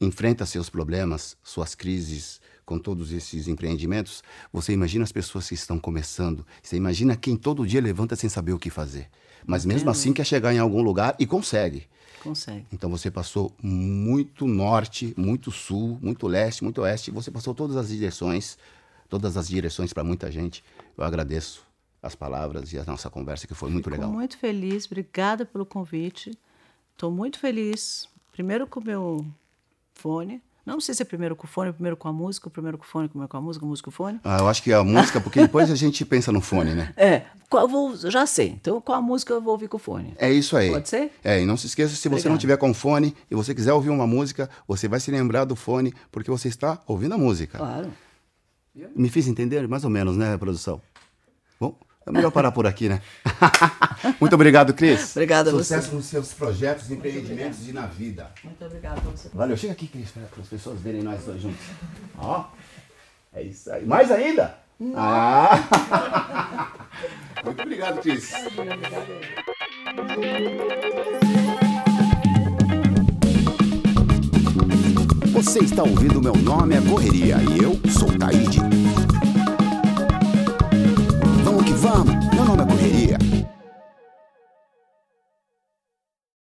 enfrenta seus problemas, suas crises com todos esses empreendimentos, você imagina as pessoas que estão começando. Você imagina quem todo dia levanta sem saber o que fazer. Mas mesmo assim quer chegar em algum lugar e consegue. Consegue. Então você passou muito norte, muito sul, muito leste, muito oeste. Você passou todas as direções, todas as direções para muita gente. Eu agradeço as palavras e a nossa conversa que foi muito Fico legal. muito feliz, obrigada pelo convite. Estou muito feliz. Primeiro com o meu fone. Não sei se é primeiro com o fone, primeiro com a música, primeiro com o fone, primeiro com a música, música com o fone. Ah, eu acho que é a música, porque depois a gente pensa no fone, né? É, qual- vou, já sei. Então, com a música eu vou ouvir com o fone. É isso aí. Pode ser? É, e não se esqueça, se você não tiver com fone e você quiser ouvir uma música, você vai se lembrar do fone, porque você está ouvindo a música. Claro. Me fiz entender? Mais ou menos, né, produção? Bom, é melhor parar por aqui, né? Muito obrigado, Cris. Obrigada a você. Sucesso nos seus projetos, empreendimentos e na vida. Muito obrigada a você. Valeu, chega aqui, Cris, para as pessoas verem nós dois juntos. Ó, é isso aí. Mais ainda? Ah! Muito obrigado, Cris. Você está ouvindo Meu Nome é Correria e eu sou Taíde. Vamos, meu nome é correria.